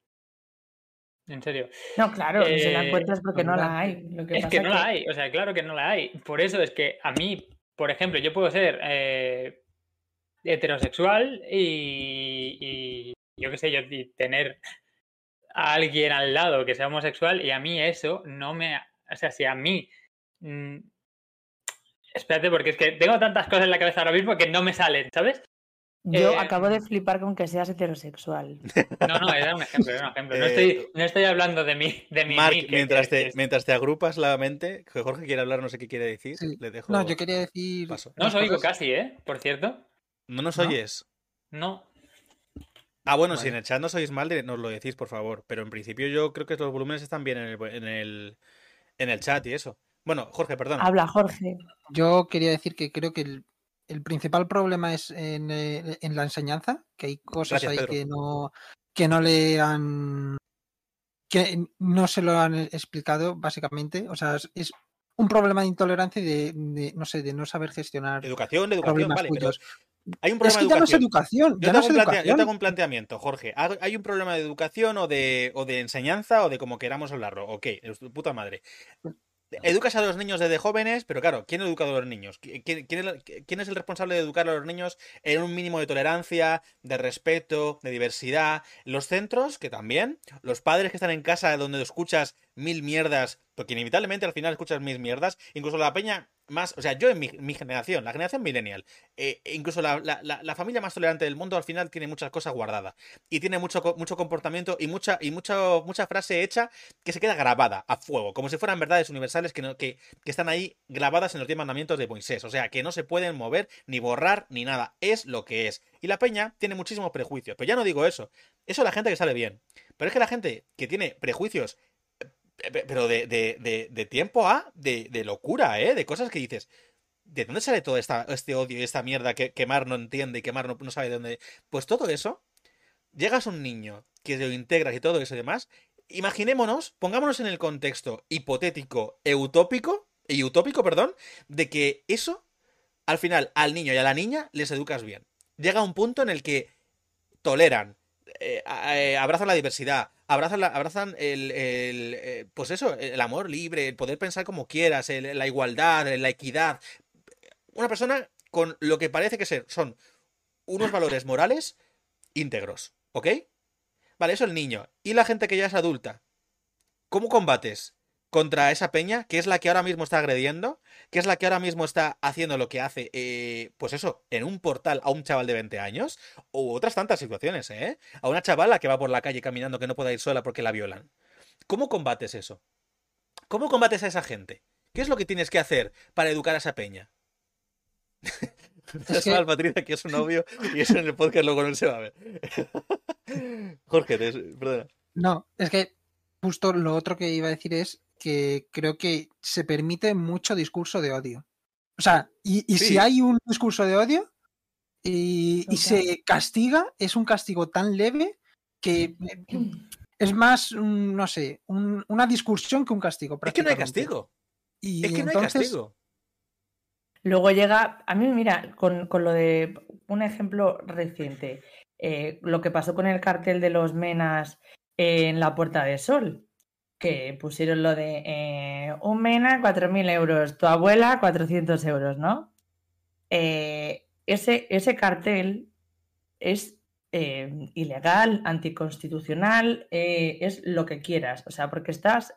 En serio. No, claro, si se la encuentras porque no la hay. es que no la hay, o sea, claro que no la hay. Por eso es que a mí, por ejemplo, yo puedo ser eh, heterosexual y, yo qué sé, yo tener a alguien al lado que sea homosexual y a mí eso no me... O sea, si a mí... Espérate, porque es que tengo tantas cosas en la cabeza ahora mismo que no me salen, ¿sabes? Yo eh, acabo de flipar con que seas heterosexual. No, no, era un ejemplo, era un ejemplo. No, estoy, eh, no estoy hablando de mí. De mi Mark, mientras, te, mientras te agrupas la mente, que Jorge quiere hablar, no sé qué quiere decir, le dejo. No, yo quería decir. No os oigo casi, ¿eh? Por cierto. ¿No nos oyes? No. Ah, bueno, si en el chat no sois mal, nos lo decís, por favor. Pero en principio yo creo que los volúmenes están bien en el, en el, en el chat y eso. Bueno, Jorge, perdón. Habla, Jorge. Yo quería decir que creo que el, el principal problema es eh, en, la enseñanza, que hay cosas ahí que no, que no le han que no se lo han explicado básicamente. O sea, es, un problema de intolerancia y de, no sé, de no saber gestionar. Educación, educación, vale, pero hay un problema es que ya no es educación. Yo, tengo yo tengo un planteamiento, Jorge. ¿Hay un problema de educación o de, o de enseñanza o de como queramos hablarlo? Ok, puta madre. Educas a los niños desde jóvenes, pero claro, ¿quién educa a los niños? ¿Quién, es el responsable de educar a los niños en un mínimo de tolerancia, de respeto, de diversidad? Los centros, que también. Los padres que están en casa donde escuchas mil mierdas Porque inevitablemente al final escuchas mis mierdas, incluso la peña más, o sea, yo en mi, generación, la generación millennial, eh, incluso la, familia más tolerante del mundo al final tiene muchas cosas guardadas y tiene mucho, mucho comportamiento y mucha y mucha, mucha frase hecha que se queda grabada a fuego, como si fueran verdades universales que, que, que están ahí grabadas en los diez mandamientos de Moisés, o sea, que no se pueden mover ni borrar ni nada, es lo que es. Y la peña tiene muchísimos prejuicios, pero ya no digo eso, eso es la gente que sale bien, pero es que la gente que tiene prejuicios pero de, de, de, tiempo a de, locura, ¿eh? De cosas que dices. ¿De dónde sale todo este odio y esta mierda que, que Mar no entiende y que Mar no, no, sabe de dónde? Pues todo eso, llegas a un niño que lo integras y todo eso y demás, imaginémonos, pongámonos en el contexto hipotético, utópico, y utópico, perdón, de que eso, al final, al niño y a la niña les educas bien. Llega un punto en el que toleran, eh, eh, abrazan la diversidad, abrazan, abrazan el, eh, pues eso, el amor libre, el poder pensar como quieras, la igualdad, la equidad. Una persona con lo que parece que ser, son unos valores morales íntegros, ¿ok? Vale, eso el niño. ¿Y la gente que ya es adulta? ¿Cómo combates? Contra esa peña, que es la que ahora mismo está agrediendo, que es la que ahora mismo está haciendo lo que hace, eh, pues eso, en un portal a un chaval de 20 años, o otras tantas situaciones, ¿eh? A una chavala que va por la calle caminando que no pueda ir sola porque la violan. ¿Cómo combates eso? ¿Cómo combates a esa gente? ¿Qué es lo que tienes que hacer para educar a esa peña? Es que... Patricia, que es un novio, y eso en el podcast luego no se va a ver. Jorge, te... perdona. No, es que justo lo otro que iba a decir es que creo que se permite mucho discurso de odio. O sea, y, y sí. si hay un discurso de odio y, y, se castiga, es un castigo tan leve que es más, no sé, un, una discusión que un castigo. Es que no hay castigo. Y es que no entonces... hay castigo. Luego llega, a mí mira, con, con lo de un ejemplo reciente, eh, lo que pasó con el cartel de los Menas en la Puerta de Sol que pusieron lo de eh, un MENA 4.000 euros, tu abuela 400 euros, ¿no? Eh, ese, ese, cartel es eh, ilegal, anticonstitucional, es lo que quieras, o sea, porque estás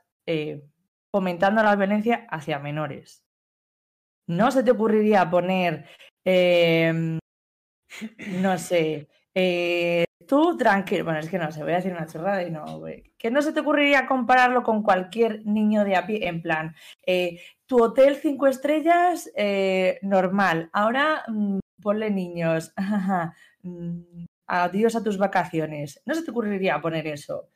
fomentando la violencia hacia menores. No se te ocurriría poner, em, no sé, tú tranquilo, bueno, es que no sé, voy a decir una chorrada y no, que no se te ocurriría compararlo con cualquier niño de a pie, en plan, eh, tu hotel cinco estrellas, eh, normal, ahora mmm, ponle niños, mm, adiós a tus vacaciones, no se te ocurriría poner eso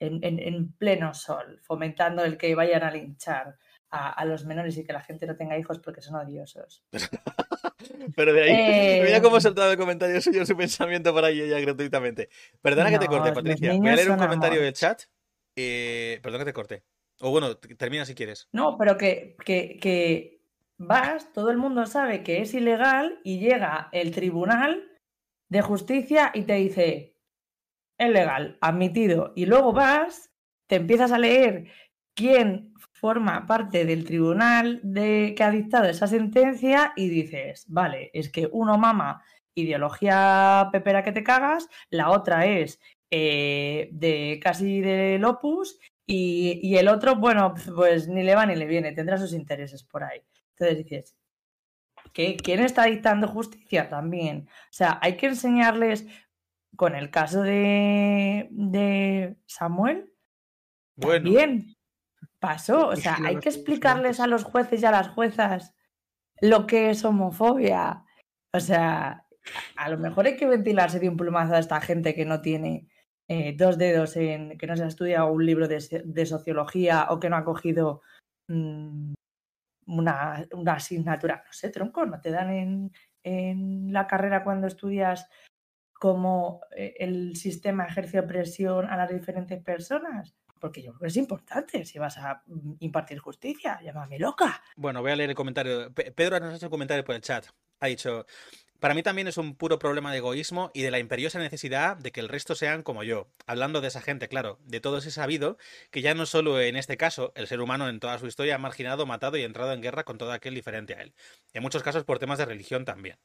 en pleno sol, fomentando el que vayan a linchar a, a, los menores y que la gente no tenga hijos porque son odiosos. Pero de ahí, eh... mira cómo ha saltado el comentario suyo, su pensamiento por ahí ya gratuitamente. Perdona no, que te corte, Patricia. Voy a leer un comentario amor. del chat. Eh, perdona que te corte. O bueno, termina si quieres. No, pero que, que, que vas, todo el mundo sabe que es ilegal y llega el tribunal de justicia y te dice, es legal, admitido. Y luego vas, te empiezas a leer quién forma parte del tribunal de, que ha dictado esa sentencia y dices, vale, es que uno mama ideología pepera que te cagas, la otra es eh, de casi del opus y, y, el otro, bueno, pues ni le va ni le viene, tendrá sus intereses por ahí. Entonces dices, ¿qué, ¿quién está dictando justicia también? O sea, hay que enseñarles, con el caso de, de Samuel, bueno. también pasó. O sea, hay que explicarles a los jueces y a las juezas lo que es homofobia. O sea, a lo mejor hay que ventilarse de un plumazo a esta gente que no tiene eh, dos dedos en que no se ha estudiado un libro de, de sociología o que no ha cogido mmm, una, una, asignatura. No sé, tronco, no te dan en, en la carrera cuando estudias cómo eh, el sistema ejerce opresión a las diferentes personas porque yo creo que es importante si vas a mm, impartir justicia, llámame loca. Bueno, voy a leer el comentario. Pedro nos ha hecho un comentario por el chat. Ha dicho, para mí también es un puro problema de egoísmo y de la imperiosa necesidad de que el resto sean como yo. Hablando de esa gente, claro, de todos he sabido que ya no solo en este caso, el ser humano en toda su historia ha marginado, matado y entrado en guerra con todo aquel diferente a él. En muchos casos por temas de religión también.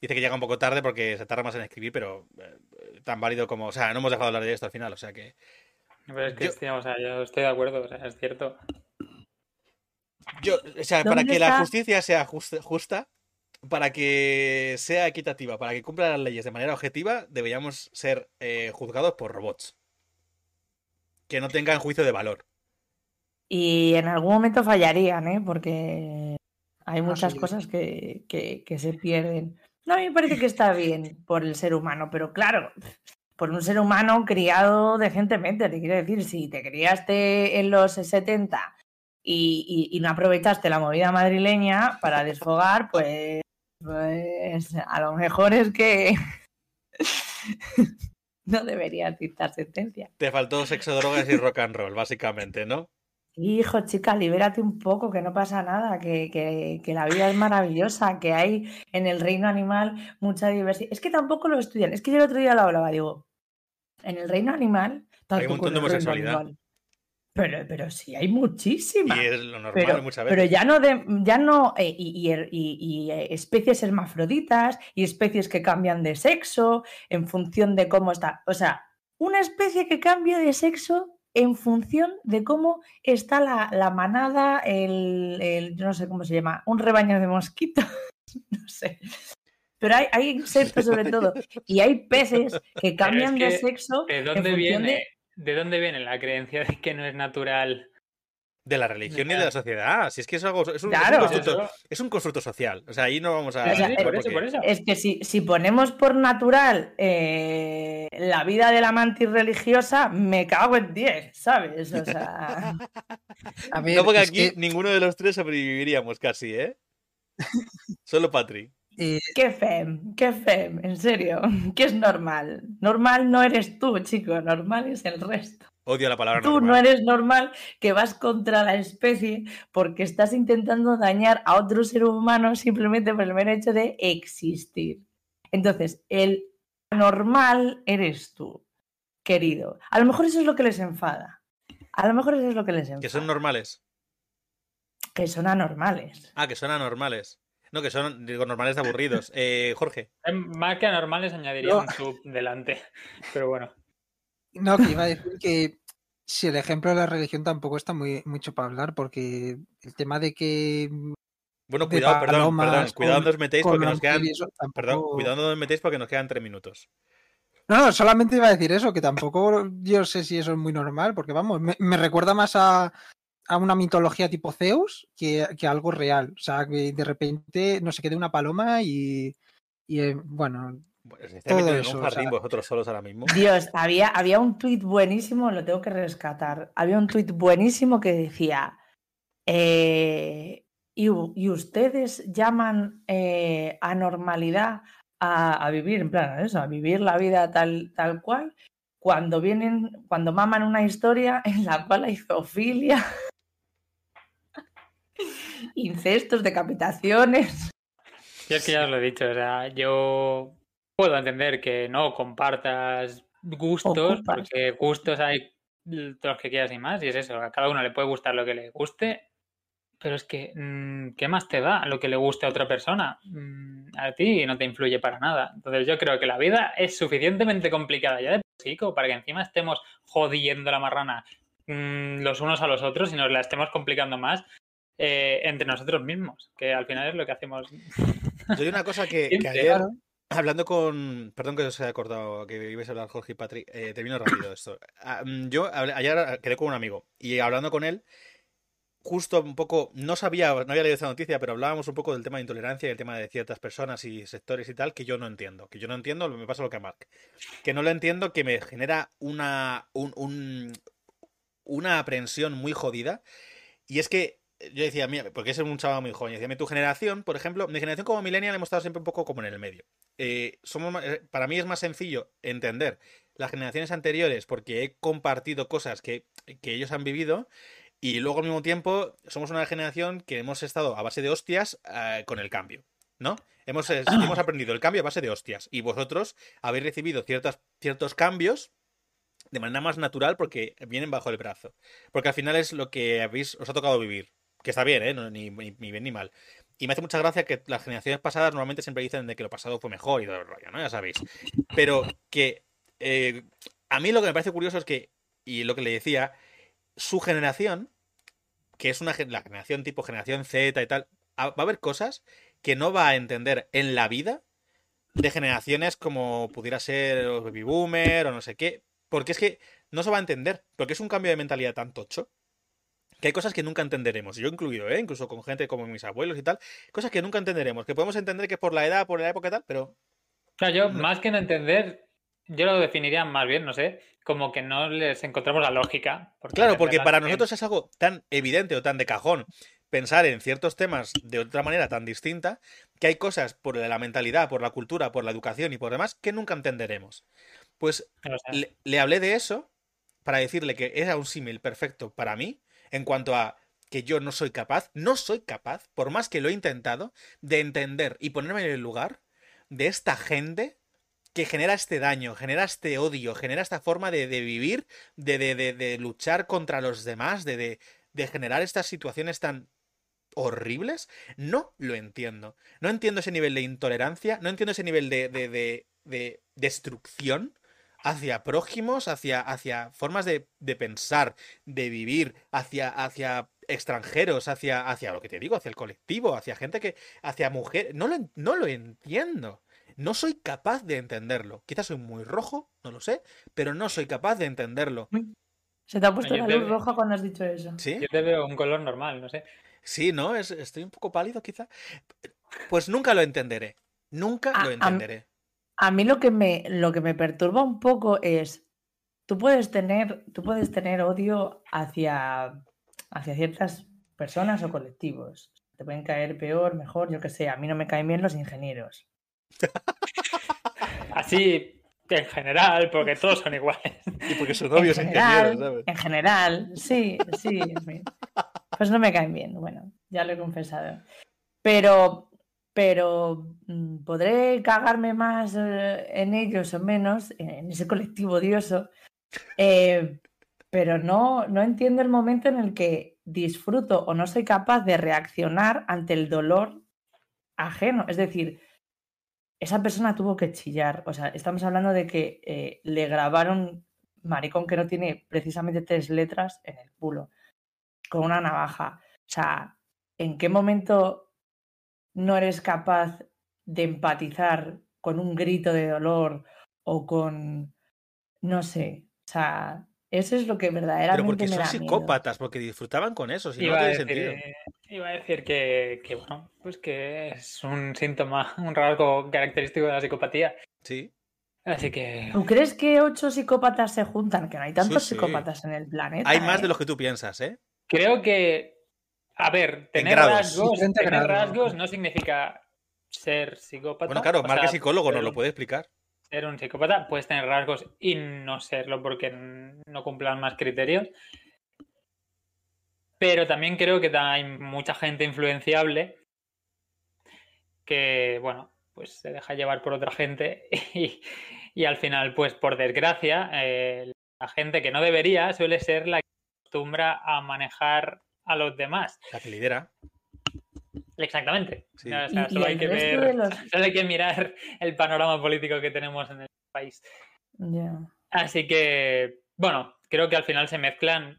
Dice que llega un poco tarde porque se tarda más en escribir, pero eh, tan válido como... O sea, no hemos dejado de hablar de esto al final, o sea que pero es que, yo... o sea, yo estoy de acuerdo, o sea, es cierto. Yo, o sea, para ¿Dónde que la justicia sea justa, justa, para que sea equitativa, para que cumpla las leyes de manera objetiva, deberíamos ser eh, juzgados por robots. Que no tengan juicio de valor. Y en algún momento fallarían, ¿eh? Porque hay Ah, muchas cosas que, que- que se pierden. No, a mí me parece que está bien por el ser humano, pero claro, por un ser humano criado decentemente. Te quiero decir, si te criaste en los 70 y, no aprovechaste la movida madrileña para desfogar, pues, pues a lo mejor es que no deberías dictar sentencia. Te faltó sexo, drogas y rock and roll, básicamente, ¿no? Hijo, chica, libérate un poco, que no pasa nada, que, que- que la vida es maravillosa, que hay en el reino animal mucha diversidad. Es que tampoco lo estudian, es que yo el otro día lo hablaba, digo, en el reino animal, montón de homosexualidad. Pero, pero sí, hay muchísima. Y es lo normal Pero, muchas pero veces. ya no de, ya no eh, y, y y- y, eh, especies hermafroditas y especies que cambian de sexo en función de cómo está. O sea, una especie que cambia de sexo en función de cómo está la, la manada, el, el- yo no sé cómo se llama, un rebaño de mosquitos, no sé. Pero hay, hay insectos sobre todo y hay peces que cambian de que, sexo ¿De dónde viene? de... ¿De dónde viene la creencia de que no es natural? De la religión y de la sociedad. Si es que es algo. Es un, es un Claro. constructo, es un constructo social. O sea, ahí no vamos a. O sea, Sí, eh, por eso, porque- por eso. Es que si, si ponemos por natural eh, la vida de la mantis religiosa, me cago en 10, ¿sabes? O sea, A ver, No, porque aquí que, ninguno de los tres sobreviviríamos casi, ¿eh? Solo Patri. eh, qué fem, qué fem, en serio, ¿qué es normal? Normal no eres tú, chico, normal es el resto. Odio la palabra Tú no normal. eres normal que vas contra la especie porque estás intentando dañar a otro ser humano simplemente por el mero hecho de existir. Entonces, el normal eres tú, querido. A lo mejor eso es lo que les enfada. A lo mejor eso es lo que les enfada. Que son normales. Que son anormales. Ah, que son anormales. No, que son, digo, normales de aburridos. Eh, Jorge. Más que anormales añadiría No. un sub delante. Pero bueno. No, que iba a decir que si el ejemplo de la religión tampoco está muy mucho para hablar, porque el tema de que Bueno, cuidado, perdón, perdón. Cuidado donde os metéis porque nos quedan. Perdón, cuidado donde os metéis porque nos quedan tres minutos. No, no, solamente iba a decir eso, que tampoco yo sé si eso es muy normal, porque vamos, me, me recuerda más a, a una mitología tipo Zeus que, que a algo real. O sea, que de repente no se quede una paloma y, y, eh, bueno, Bueno, en eso, un o jardín sea- vosotros solos ahora mismo. Dios, había, había un tuit buenísimo, lo tengo que rescatar. Había un tuit buenísimo que decía, eh, y, ustedes llaman eh, anormalidad a, a vivir, en plan, eso, a vivir la vida tal, tal cual, cuando vienen, cuando maman una historia en la cual hay zoofilia, incestos, decapitaciones. Yo es que ya os lo he dicho, o sea, yo puedo entender que no compartas gustos, porque gustos hay todos los que quieras y más, y es eso, a cada uno le puede gustar lo que le guste, pero es que, mm, ¿qué más te da lo que le guste a otra persona? Mm, A ti no te influye para nada. Entonces yo creo que la vida es suficientemente complicada ya de como para que encima estemos jodiendo la marrana mm, los unos a los otros y nos la estemos complicando más eh, entre nosotros mismos, que al final es lo que hacemos. Yo hay una cosa que, que ayer, claro. Hablando con. Perdón que os haya cortado, que ibais a hablar Jorge y Patrick. Eh, termino rápido esto. Ah, mm, Yo ayer quedé con un amigo y hablando con él, justo un poco. No sabía, no había leído esta noticia, pero hablábamos un poco del tema de intolerancia y el tema de ciertas personas y sectores y tal que yo no entiendo. Que yo no entiendo, me pasa lo que a Mark. Que no lo entiendo, que me genera una. un- un- una aprensión muy jodida. Y es que yo decía, mira, porque es un chaval muy joven, yo decía, "Mi, tu generación, por ejemplo, mi generación como millennial hemos estado siempre un poco como en el medio. Eh, somos eh, para mí es más sencillo entender las generaciones anteriores porque he compartido cosas que, que ellos han vivido y luego al mismo tiempo somos una generación que hemos estado a base de hostias eh, con el cambio, ¿no? Hemos, hemos aprendido el cambio a base de hostias y vosotros habéis recibido ciertas, ciertos cambios de manera más natural porque vienen bajo el brazo. Porque al final es lo que habéis, os ha tocado vivir. Que está bien, ¿eh? Ni bien ni mal. Y me hace mucha gracia que las generaciones pasadas normalmente siempre dicen de que lo pasado fue mejor y todo el rollo, ¿no? Ya sabéis. Pero que eh, a mí lo que me parece curioso es que, y lo que le decía, su generación que es una la generación tipo generación Z y tal, va a haber cosas que no va a entender en la vida de generaciones como pudiera ser los baby boomer o no sé qué, porque es que no se va a entender, porque es un cambio de mentalidad tan tocho que hay cosas que nunca entenderemos, yo incluido, ¿eh? incluso con gente como mis abuelos y tal, cosas que nunca entenderemos, que podemos entender que por la edad, por la época y tal, pero... Claro, yo más que no entender, yo lo definiría más bien, no sé, como que no les encontramos la lógica. claro, porque para nosotros es algo tan evidente o tan de cajón pensar en ciertos temas de otra manera tan distinta, que hay cosas por la mentalidad, por la cultura, por la educación y por demás que nunca entenderemos. Pues le, le, hablé de eso para decirle que era un símil perfecto para mí en cuanto a que yo no soy capaz, no soy capaz, por más que lo he intentado, de entender y ponerme en el lugar de esta gente que genera este daño, genera este odio, genera esta forma de, vivir, de, de, de, luchar contra los demás, de, de generar estas situaciones tan horribles, no lo entiendo. No entiendo ese nivel de intolerancia, no entiendo ese nivel de, de, de destrucción hacia prójimos, hacia, hacia formas de, de, pensar, de vivir, hacia, hacia extranjeros, hacia, hacia lo que te digo, hacia el colectivo, hacia gente que, hacia mujeres. No lo, no lo entiendo. No soy capaz de entenderlo. Quizás soy muy rojo, no lo sé, pero no soy capaz de entenderlo. Se te ha puesto la luz roja cuando has dicho eso. ¿Sí? Yo te veo un color normal, no sé. Sí, ¿no? Es, estoy un poco pálido quizá. Pues nunca lo entenderé. Nunca lo entenderé. A mí lo que me, lo que me perturba un poco es, tú puedes tener, tú puedes tener odio hacia, hacia ciertas personas o colectivos. Te pueden caer peor, mejor, yo que sé. A mí no me caen bien los ingenieros. Así, en general, porque todos son iguales. Y porque son obvios ingenieros, ¿sabes? En general, sí, sí. Pues no me caen bien, bueno, ya lo he confesado. Pero pero mm, podré cagarme más eh, en ellos o menos, en ese colectivo odioso, eh, pero no, no entiendo el momento en el que disfruto o no soy capaz de reaccionar ante el dolor ajeno. Es decir, esa persona tuvo que chillar. O sea, estamos hablando de que eh, le grabaron maricón que no tiene precisamente tres letras en el culo, con una navaja. O sea, ¿en qué momento no eres capaz de empatizar con un grito de dolor o con, no sé, o sea, eso es lo que verdaderamente Pero porque me son psicópatas, porque disfrutaban con eso, si iba no tiene decir, sentido. Iba a decir que, que, bueno, pues que es un síntoma, un rasgo característico de la psicopatía. Sí. Así que. ¿Tú crees que ocho psicópatas se juntan? Que no hay tantos psicópatas en el planeta. Hay más ¿eh? de los que tú piensas, ¿eh? Creo que. A ver, tener rasgos, tener rasgos no significa ser psicópata. Bueno, claro, Mark es psicólogo, nos lo puede explicar. Ser un psicópata, puedes tener rasgos y no serlo porque no cumplan más criterios. Pero también creo que hay mucha gente influenciable que, bueno, pues se deja llevar por otra gente y, al final, pues por desgracia, eh, la gente que no debería suele ser la que acostumbra a manejar a los demás. La que lidera. Exactamente. solo, hay que ver, hay que mirar el panorama político que tenemos en el país. Así que, bueno, creo que al final se mezclan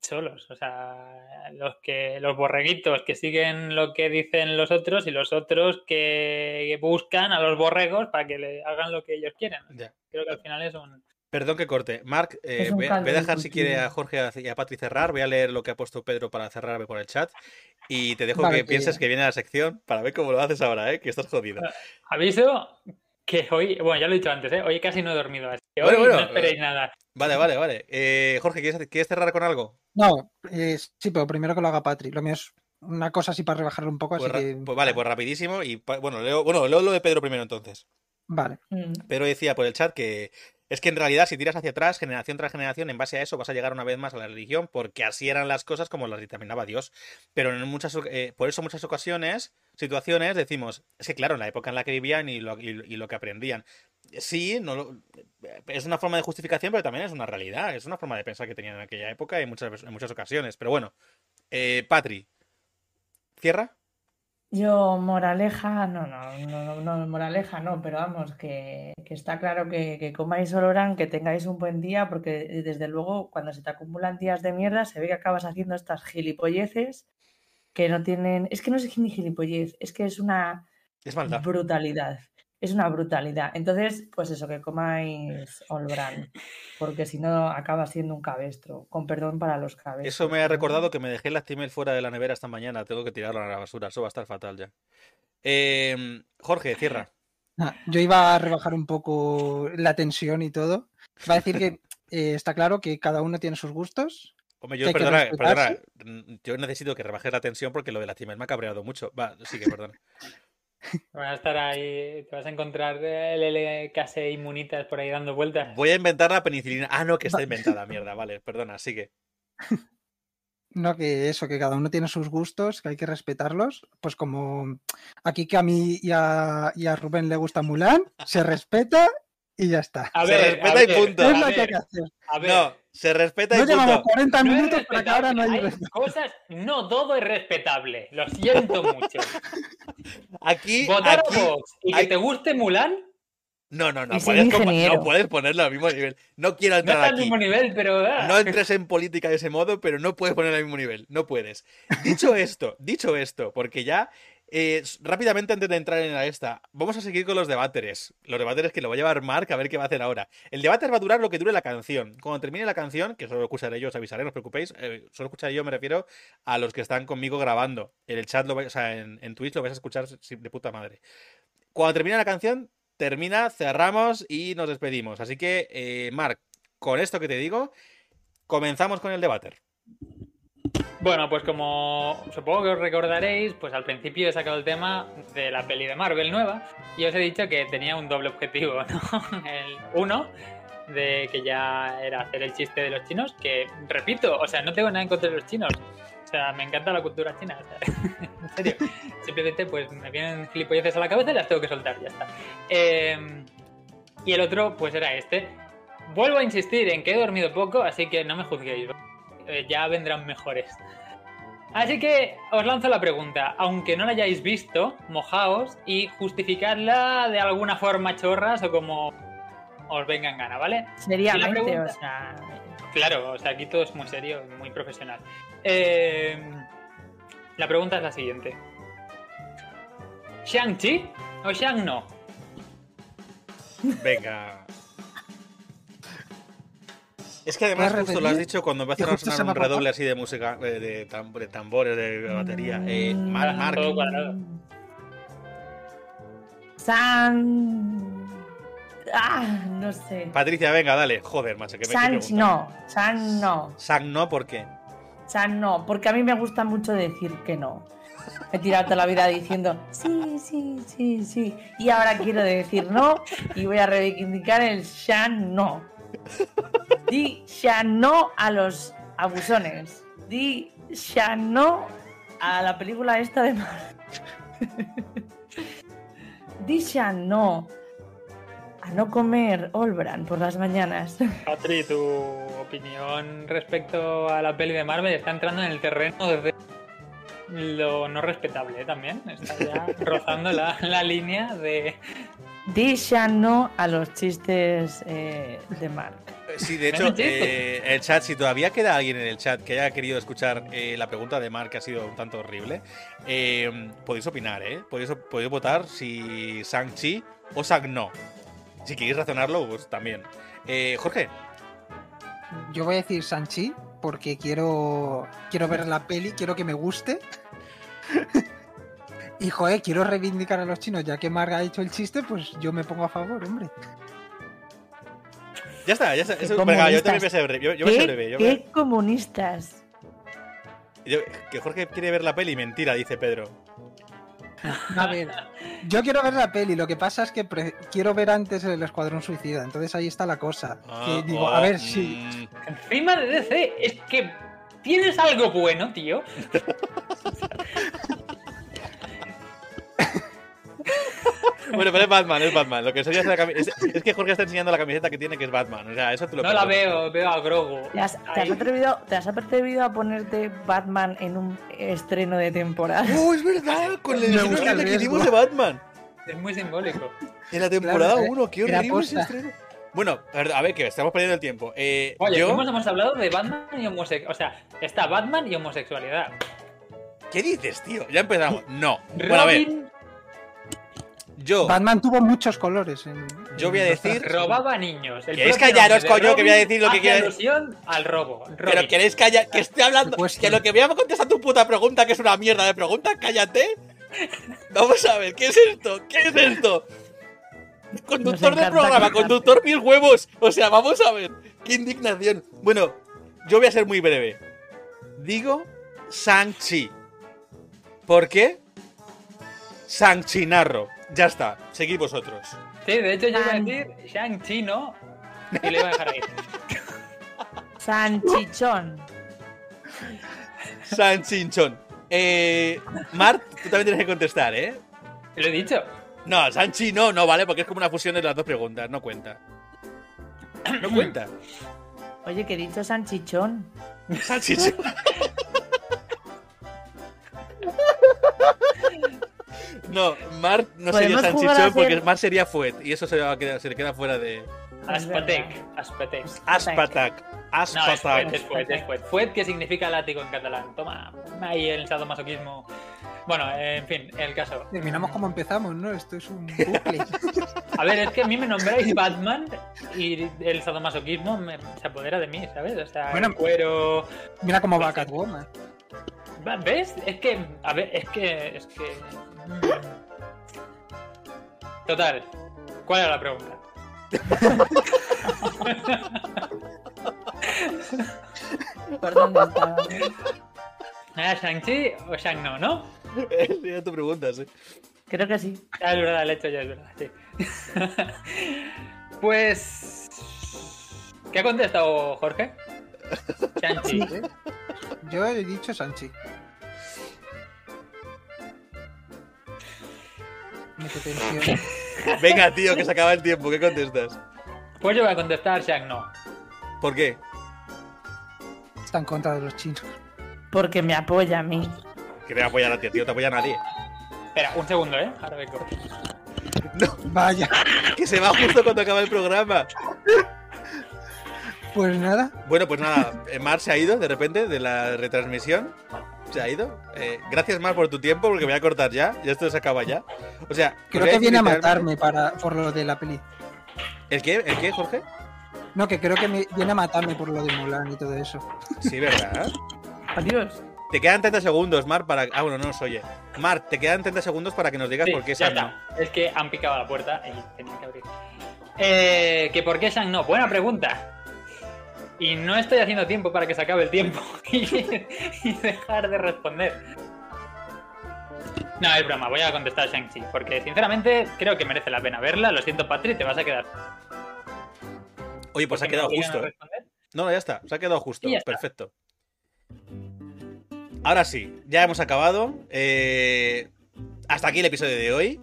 solos. O sea, los que, los borreguitos que siguen lo que dicen los otros y los otros que buscan a los borregos para que le hagan lo que ellos quieren. Creo que al final es un, Perdón que corte. Marc, eh, voy, a dejar si quiere a Jorge y a Patri cerrar. Voy a leer lo que ha puesto Pedro para cerrarme por el chat. Y te dejo que pienses que viene la sección para ver cómo lo haces ahora, ¿eh? que estás jodido. Aviso que hoy, bueno, ya lo he dicho antes, ¿eh? hoy casi no he dormido. Así que hoy no esperéis nada. Vale, vale, vale. Eh, Jorge, ¿quieres, cerrar con algo? No, sí, pero primero que lo haga Patri. Lo mío es una cosa así para rebajarlo un poco. Pues, así pues vale, pues rapidísimo. Y bueno, leo, bueno, leo lo de Pedro primero entonces. Vale. Mm. Pedro decía por el chat que es que en realidad, si tiras hacia atrás, generación tras generación, en base a eso vas a llegar una vez más a la religión, porque así eran las cosas como las determinaba Dios. Pero en muchas, eh, por eso muchas ocasiones, situaciones, decimos, es que claro, en la época en la que vivían y lo, y, que aprendían. Sí, no, es una forma de justificación, pero también es una realidad, es una forma de pensar que tenían en aquella época muchas, en muchas ocasiones. Pero bueno, eh, Patri, ¿cierra? Yo, moraleja, no, no, no, no, moraleja no, pero vamos, que, que está claro que, que comáis olorán, que tengáis un buen día, porque eh, desde luego cuando se te acumulan días de mierda se ve que acabas haciendo estas gilipolleces que no tienen, es que no es ni gilipollez, es que es una Es brutalidad, es una brutalidad. Entonces, pues eso, que comáis olorán, porque si no acaba siendo un cabestro, con perdón para los cabestros. Eso me ha recordado que me dejé el Actimel fuera de la nevera esta mañana. Tengo que tirarlo a la basura. Eso va a estar fatal ya. Eh, Jorge, cierra. Ah, Yo iba a rebajar un poco la tensión y todo. Va a decir que eh, está claro que cada uno tiene sus gustos. Hombre, yo, perdona, perdona, mm, yo necesito que rebajes la tensión porque lo del Actimel me ha cabreado mucho. Va, sí que perdona. Van a estar ahí, te vas a encontrar el LKS inmunitas por ahí dando vueltas. Voy a inventar la penicilina. Ah, no, que está inventada, mierda. Vale, perdona, sigue. No, que eso, que cada uno tiene sus gustos, que hay que respetarlos. Pues como aquí que a mí y a, y a Rubén le gusta Mulan, se respeta y ya está. A Se ver, respeta a y punto. Es lo que hay que hacer. a ver. No, se respeta y No llevamos punto. 40 No es minutos para que ahora no hay respeto. cosas, no todo es respetable. Lo siento mucho. Aquí, Votar aquí. a Vox y que hay- te guste Mulan No, no, no. Puedes, no puedes ponerlo al mismo nivel. No quiero no entrar está al aquí. mismo nivel, pero. ah. No entres en política de ese modo, pero no puedes ponerlo al mismo nivel. No puedes. Dicho esto, dicho esto, porque ya eh, rápidamente antes de entrar en la esta, vamos a seguir con los debateres. Los debateres que lo va a llevar Mark a ver qué va a hacer ahora. El debate va a durar lo que dure la canción. Cuando termine la canción, que solo escucharé yo, os avisaré, no os preocupéis. eh, solo escucharé yo, me refiero a los que están conmigo grabando. En el chat, lo vais- o sea, en, en Twitch lo vais a escuchar de puta madre. Cuando termine la canción, termina, cerramos y nos despedimos. Así que, eh, Mark, con esto que te digo, comenzamos con el debate. Bueno, pues como supongo que os recordaréis, pues al principio he sacado el tema de la peli de Marvel nueva y os he dicho que tenía un doble objetivo, ¿no? El uno, de que ya era hacer el chiste de los chinos, que repito, o sea, no tengo nada en contra de los chinos. O sea, me encanta la cultura china. en serio. Simplemente pues me vienen gilipolleces a la cabeza y las tengo que soltar, ya está. Eh, y el otro, pues era este. Vuelvo a insistir en que he dormido poco, así que no me juzguéis. Eh, ya vendrán mejores. Así que os lanzo la pregunta, aunque no la hayáis visto, mojaos y justificadla de alguna forma chorras o como os venga en gana, ¿vale? Seriamente, pregunta- o sea, Claro, o sea, aquí todo es muy serio, muy profesional. Eh, la pregunta es la siguiente. ¿Shang-Chi o Shang-No? Venga. Es que además ¿Puedes justo lo has dicho cuando empiezan a sonar un redoble así de música, eh, de, tam- de tambores, de batería. Eh, Mm, Mar-. San. Ah, no sé. Patricia, venga, dale. Joder, macho, que me San no, San no, Sang no, ¿por qué? San no, porque a mí me gusta mucho decir que no. He tirado toda la vida diciendo sí, sí, sí, sí. Y ahora quiero decir no y voy a reivindicar el Shan no. Di Shan no a los abusones. Di Shan no a la película esta de Mar. Di Shan no a no comer Olbran por las mañanas. Patri, tu opinión respecto a la peli de Marvel está entrando en el terreno de lo no respetable ¿eh? también. Está ya rozando la, la línea de... Di ya no a los chistes eh, de Mark. Eh, Sí, de hecho, eh, el chat, si todavía queda alguien en el chat que haya querido escuchar eh, la pregunta de Mark, que ha sido un tanto horrible, eh, podéis opinar, ¿eh? Podéis, podéis votar si Sang-Chi o Sang-No. Si queréis razonarlo, pues también. Eh, Jorge, Yo voy a decir Sanchi porque quiero, quiero ver la peli, quiero que me guste. Y joder, quiero reivindicar a los chinos, ya que Marga ha hecho el chiste, pues yo me pongo a favor, hombre. ya está, ya está. Eso, venga, yo también voy a ser breve. Yo, yo voy a ser ¿Qué, breve. Yo qué voy a- comunistas? yo- que Jorge quiere ver la peli, mentira, dice Pedro. A ver, yo quiero ver la peli, lo que pasa es que pre- quiero ver antes el Escuadrón Suicida, entonces ahí está la cosa. Que Ah, digo, oh, a ver si... mm, Encima de DC, es que tienes algo bueno, tío. Bueno, pero es Batman, es Batman. Lo que es, la es, es que Jorge está enseñando la camiseta que tiene, que es Batman. O sea, eso te lo No la veo, veo a Grogu. ¿Te has, te has Ahí. atrevido, ¿Te has atrevido a ponerte Batman en un estreno de temporada? ¡Oh, es verdad! Con el estreno que hicimos de Batman. Es muy simbólico. En la temporada Claro, 1, qué era horrible ese estreno. Bueno, a ver, que estamos perdiendo el tiempo. Eh, Oye, yo, hemos, hemos hablado de Batman y homosexualidad. O sea, está Batman y homosexualidad. ¿qué dices, tío? Ya empezamos. No. Bueno, a ver, yo, Batman tuvo muchos colores. en- Yo voy a decir- robaba niños. El ¿Queréis propio callaros, coño, que voy a decir lo que hace quiere- alusión al robo. pero queréis callar, que estoy hablando, Supuesto. que lo que voy a contestar tu puta pregunta, que es una mierda de pregunta, cállate. Vamos a ver, ¿qué es esto? ¿Qué es esto? Conductor del programa, conductor mil huevos. O sea, vamos a ver. Qué indignación. Bueno, yo voy a ser muy breve. Digo Shang-Chi. ¿Por qué? Shang-Chinarro. Ya está, seguid vosotros. Sí, de hecho yo iba a decir Shang-Chi, ¿no? Y le iba a dejar ahí. Sanchichón. Shang-Chinchon. Eh, Mart, tú también tienes que contestar, ¿eh? Lo he dicho. No, Sanchi no, no vale, porque es como una fusión de las dos preguntas, no cuenta. No cuenta. Oye, que he dicho Sanchichón. Salchichón. No, Mart no sería Sanchichón hacer- porque Mart sería Fuet y eso se, va a quedar- se le queda fuera de. Aspatec. Aspatec. Aspatak. No, es Fuet, es Fuet, es Fuet. Fuet, que significa látigo en catalán. Toma, ahí el sadomasoquismo. Bueno, en fin, el caso. Terminamos como empezamos, ¿no? Esto es un bucle. A ver, es que a mí me nombráis Batman y el sadomasoquismo me, se apodera de mí, ¿sabes? O sea, Bueno, el cuero. Mira cómo va Catwoman. ¿Ves? Es que. A ver, es que. Es que. Total. ¿Cuál era la pregunta? ¿Por dónde estaba? ¿Era Shang-Chi o Shang-No, no? Era tu pregunta, sí. Creo que sí. Ah, es verdad, el hecho ya es verdad, sí. pues. ¿Qué ha contestado Jorge? Shang-Chi. ¿eh? Yo he dicho Sanchi. Venga, tío, que se acaba el tiempo, ¿qué contestas? Pues yo voy a contestar Shang-No. ¿Por qué? Está en contra de los chinos. Porque me apoya a mí. Que te apoya a ti, tío, te apoya a nadie. Espera, un segundo, ¿eh? Ahora vengo. No, Vaya. que se va justo cuando acaba el programa. Pues nada. Bueno, pues nada, eh, Mar se ha ido de repente de la retransmisión. Se ha ido. Eh, gracias, Mar, por tu tiempo, porque voy a cortar ya. Y esto se acaba ya. O sea, Creo que viene a matarme para, por lo de la peli. ¿El qué? ¿El qué, Jorge? No, que creo que me viene a matarme por lo de Mulan y todo eso. Sí, ¿verdad? Adiós. Te quedan 30 segundos, Mar, para. Ah, bueno, no nos oye. Mar, te quedan 30 segundos para que nos digas Sí, por qué ya Shang-No. está. Es que han picado la puerta y tenía que abrir. Eh, ¿Que por qué Shang-No? Buena pregunta. Y no estoy haciendo tiempo para que se acabe el tiempo y, y dejar de responder. No, es broma, voy a contestar Shang-Chi, porque sinceramente creo que merece la pena verla. Lo siento, Patri, te vas a quedar. Oye, pues se ha porque quedado no justo. ¿eh? No, no, ya está. Se ha quedado justo. Perfecto. Ahora sí, ya hemos acabado. Eh, hasta aquí el episodio de hoy.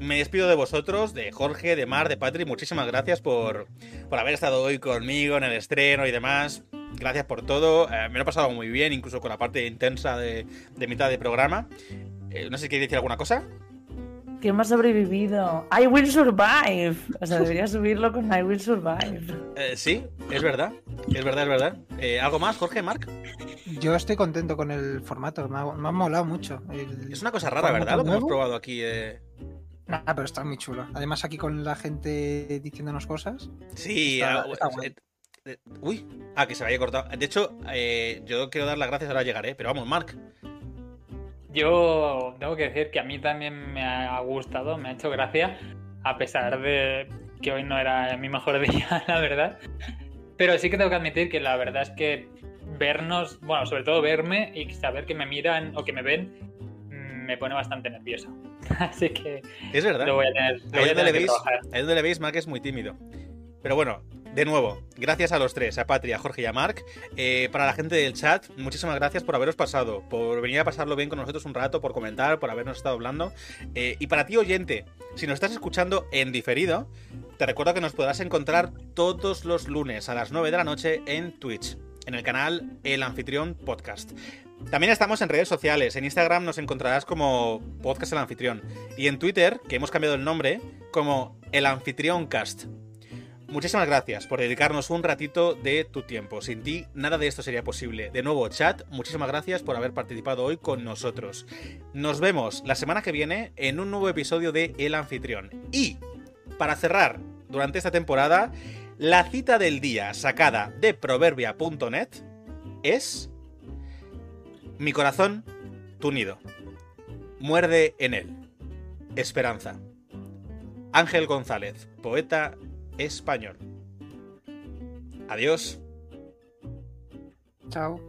Me despido de vosotros, de Jorge, de Mar, de Patri. Muchísimas gracias por, por haber estado hoy conmigo en el estreno y demás. Gracias por todo. Eh, me lo he pasado muy bien, incluso con la parte intensa de, de mitad de programa. Eh, no sé si queréis decir alguna cosa. Que hemos sobrevivido. I will survive. O sea, debería subirlo con I will survive. Eh, sí, es verdad. Es verdad, es verdad. Eh, ¿Algo más, Jorge, Marc? Yo estoy contento con el formato, me ha, me ha molado mucho. El- Es una cosa rara, ¿verdad? Lo que hemos probado aquí. eh. Nah, pero está muy chulo. Además, aquí con la gente diciéndonos cosas. Sí, Está- ah, está eh, guay. eh, uy, ah, que se me había cortado. De hecho, eh, yo quiero dar las gracias, ahora llegaré, pero vamos, Marc. Yo tengo que decir que a mí también me ha gustado, me ha hecho gracia, a pesar de que hoy no era mi mejor día, la verdad. Pero sí que tengo que admitir que la verdad es que vernos, bueno, sobre todo verme y saber que me miran o que me ven, me pone bastante nervioso. Así que Es verdad. lo voy a tener, Ahí donde, le veis, ahí donde le veis, Marc es muy tímido. Pero bueno, de nuevo, gracias a los tres, a Patria, a Jorge y a Marc. Eh, para la gente del chat, muchísimas gracias por haberos pasado, por venir a pasarlo bien con nosotros un rato, por comentar, por habernos estado hablando. Eh, y para ti, oyente, si nos estás escuchando en diferido, te recuerdo que nos podrás encontrar todos los lunes a las 9 de la noche en Twitch, en el canal El Anfitrión Podcast. También estamos en redes sociales. En Instagram nos encontrarás como Podcast El Anfitrión. Y en Twitter, que hemos cambiado el nombre, como El Anfitrión Cast. Muchísimas gracias por dedicarnos un ratito de tu tiempo. Sin ti, nada de esto sería posible. De nuevo, chat, muchísimas gracias por haber participado hoy con nosotros. Nos vemos la semana que viene en un nuevo episodio de El Anfitrión. Y, para cerrar durante esta temporada, la cita del día sacada de proverbia.net es... Mi corazón, tu nido. Muerde en él. Esperanza. Ángel González, poeta español. Adiós. Chao.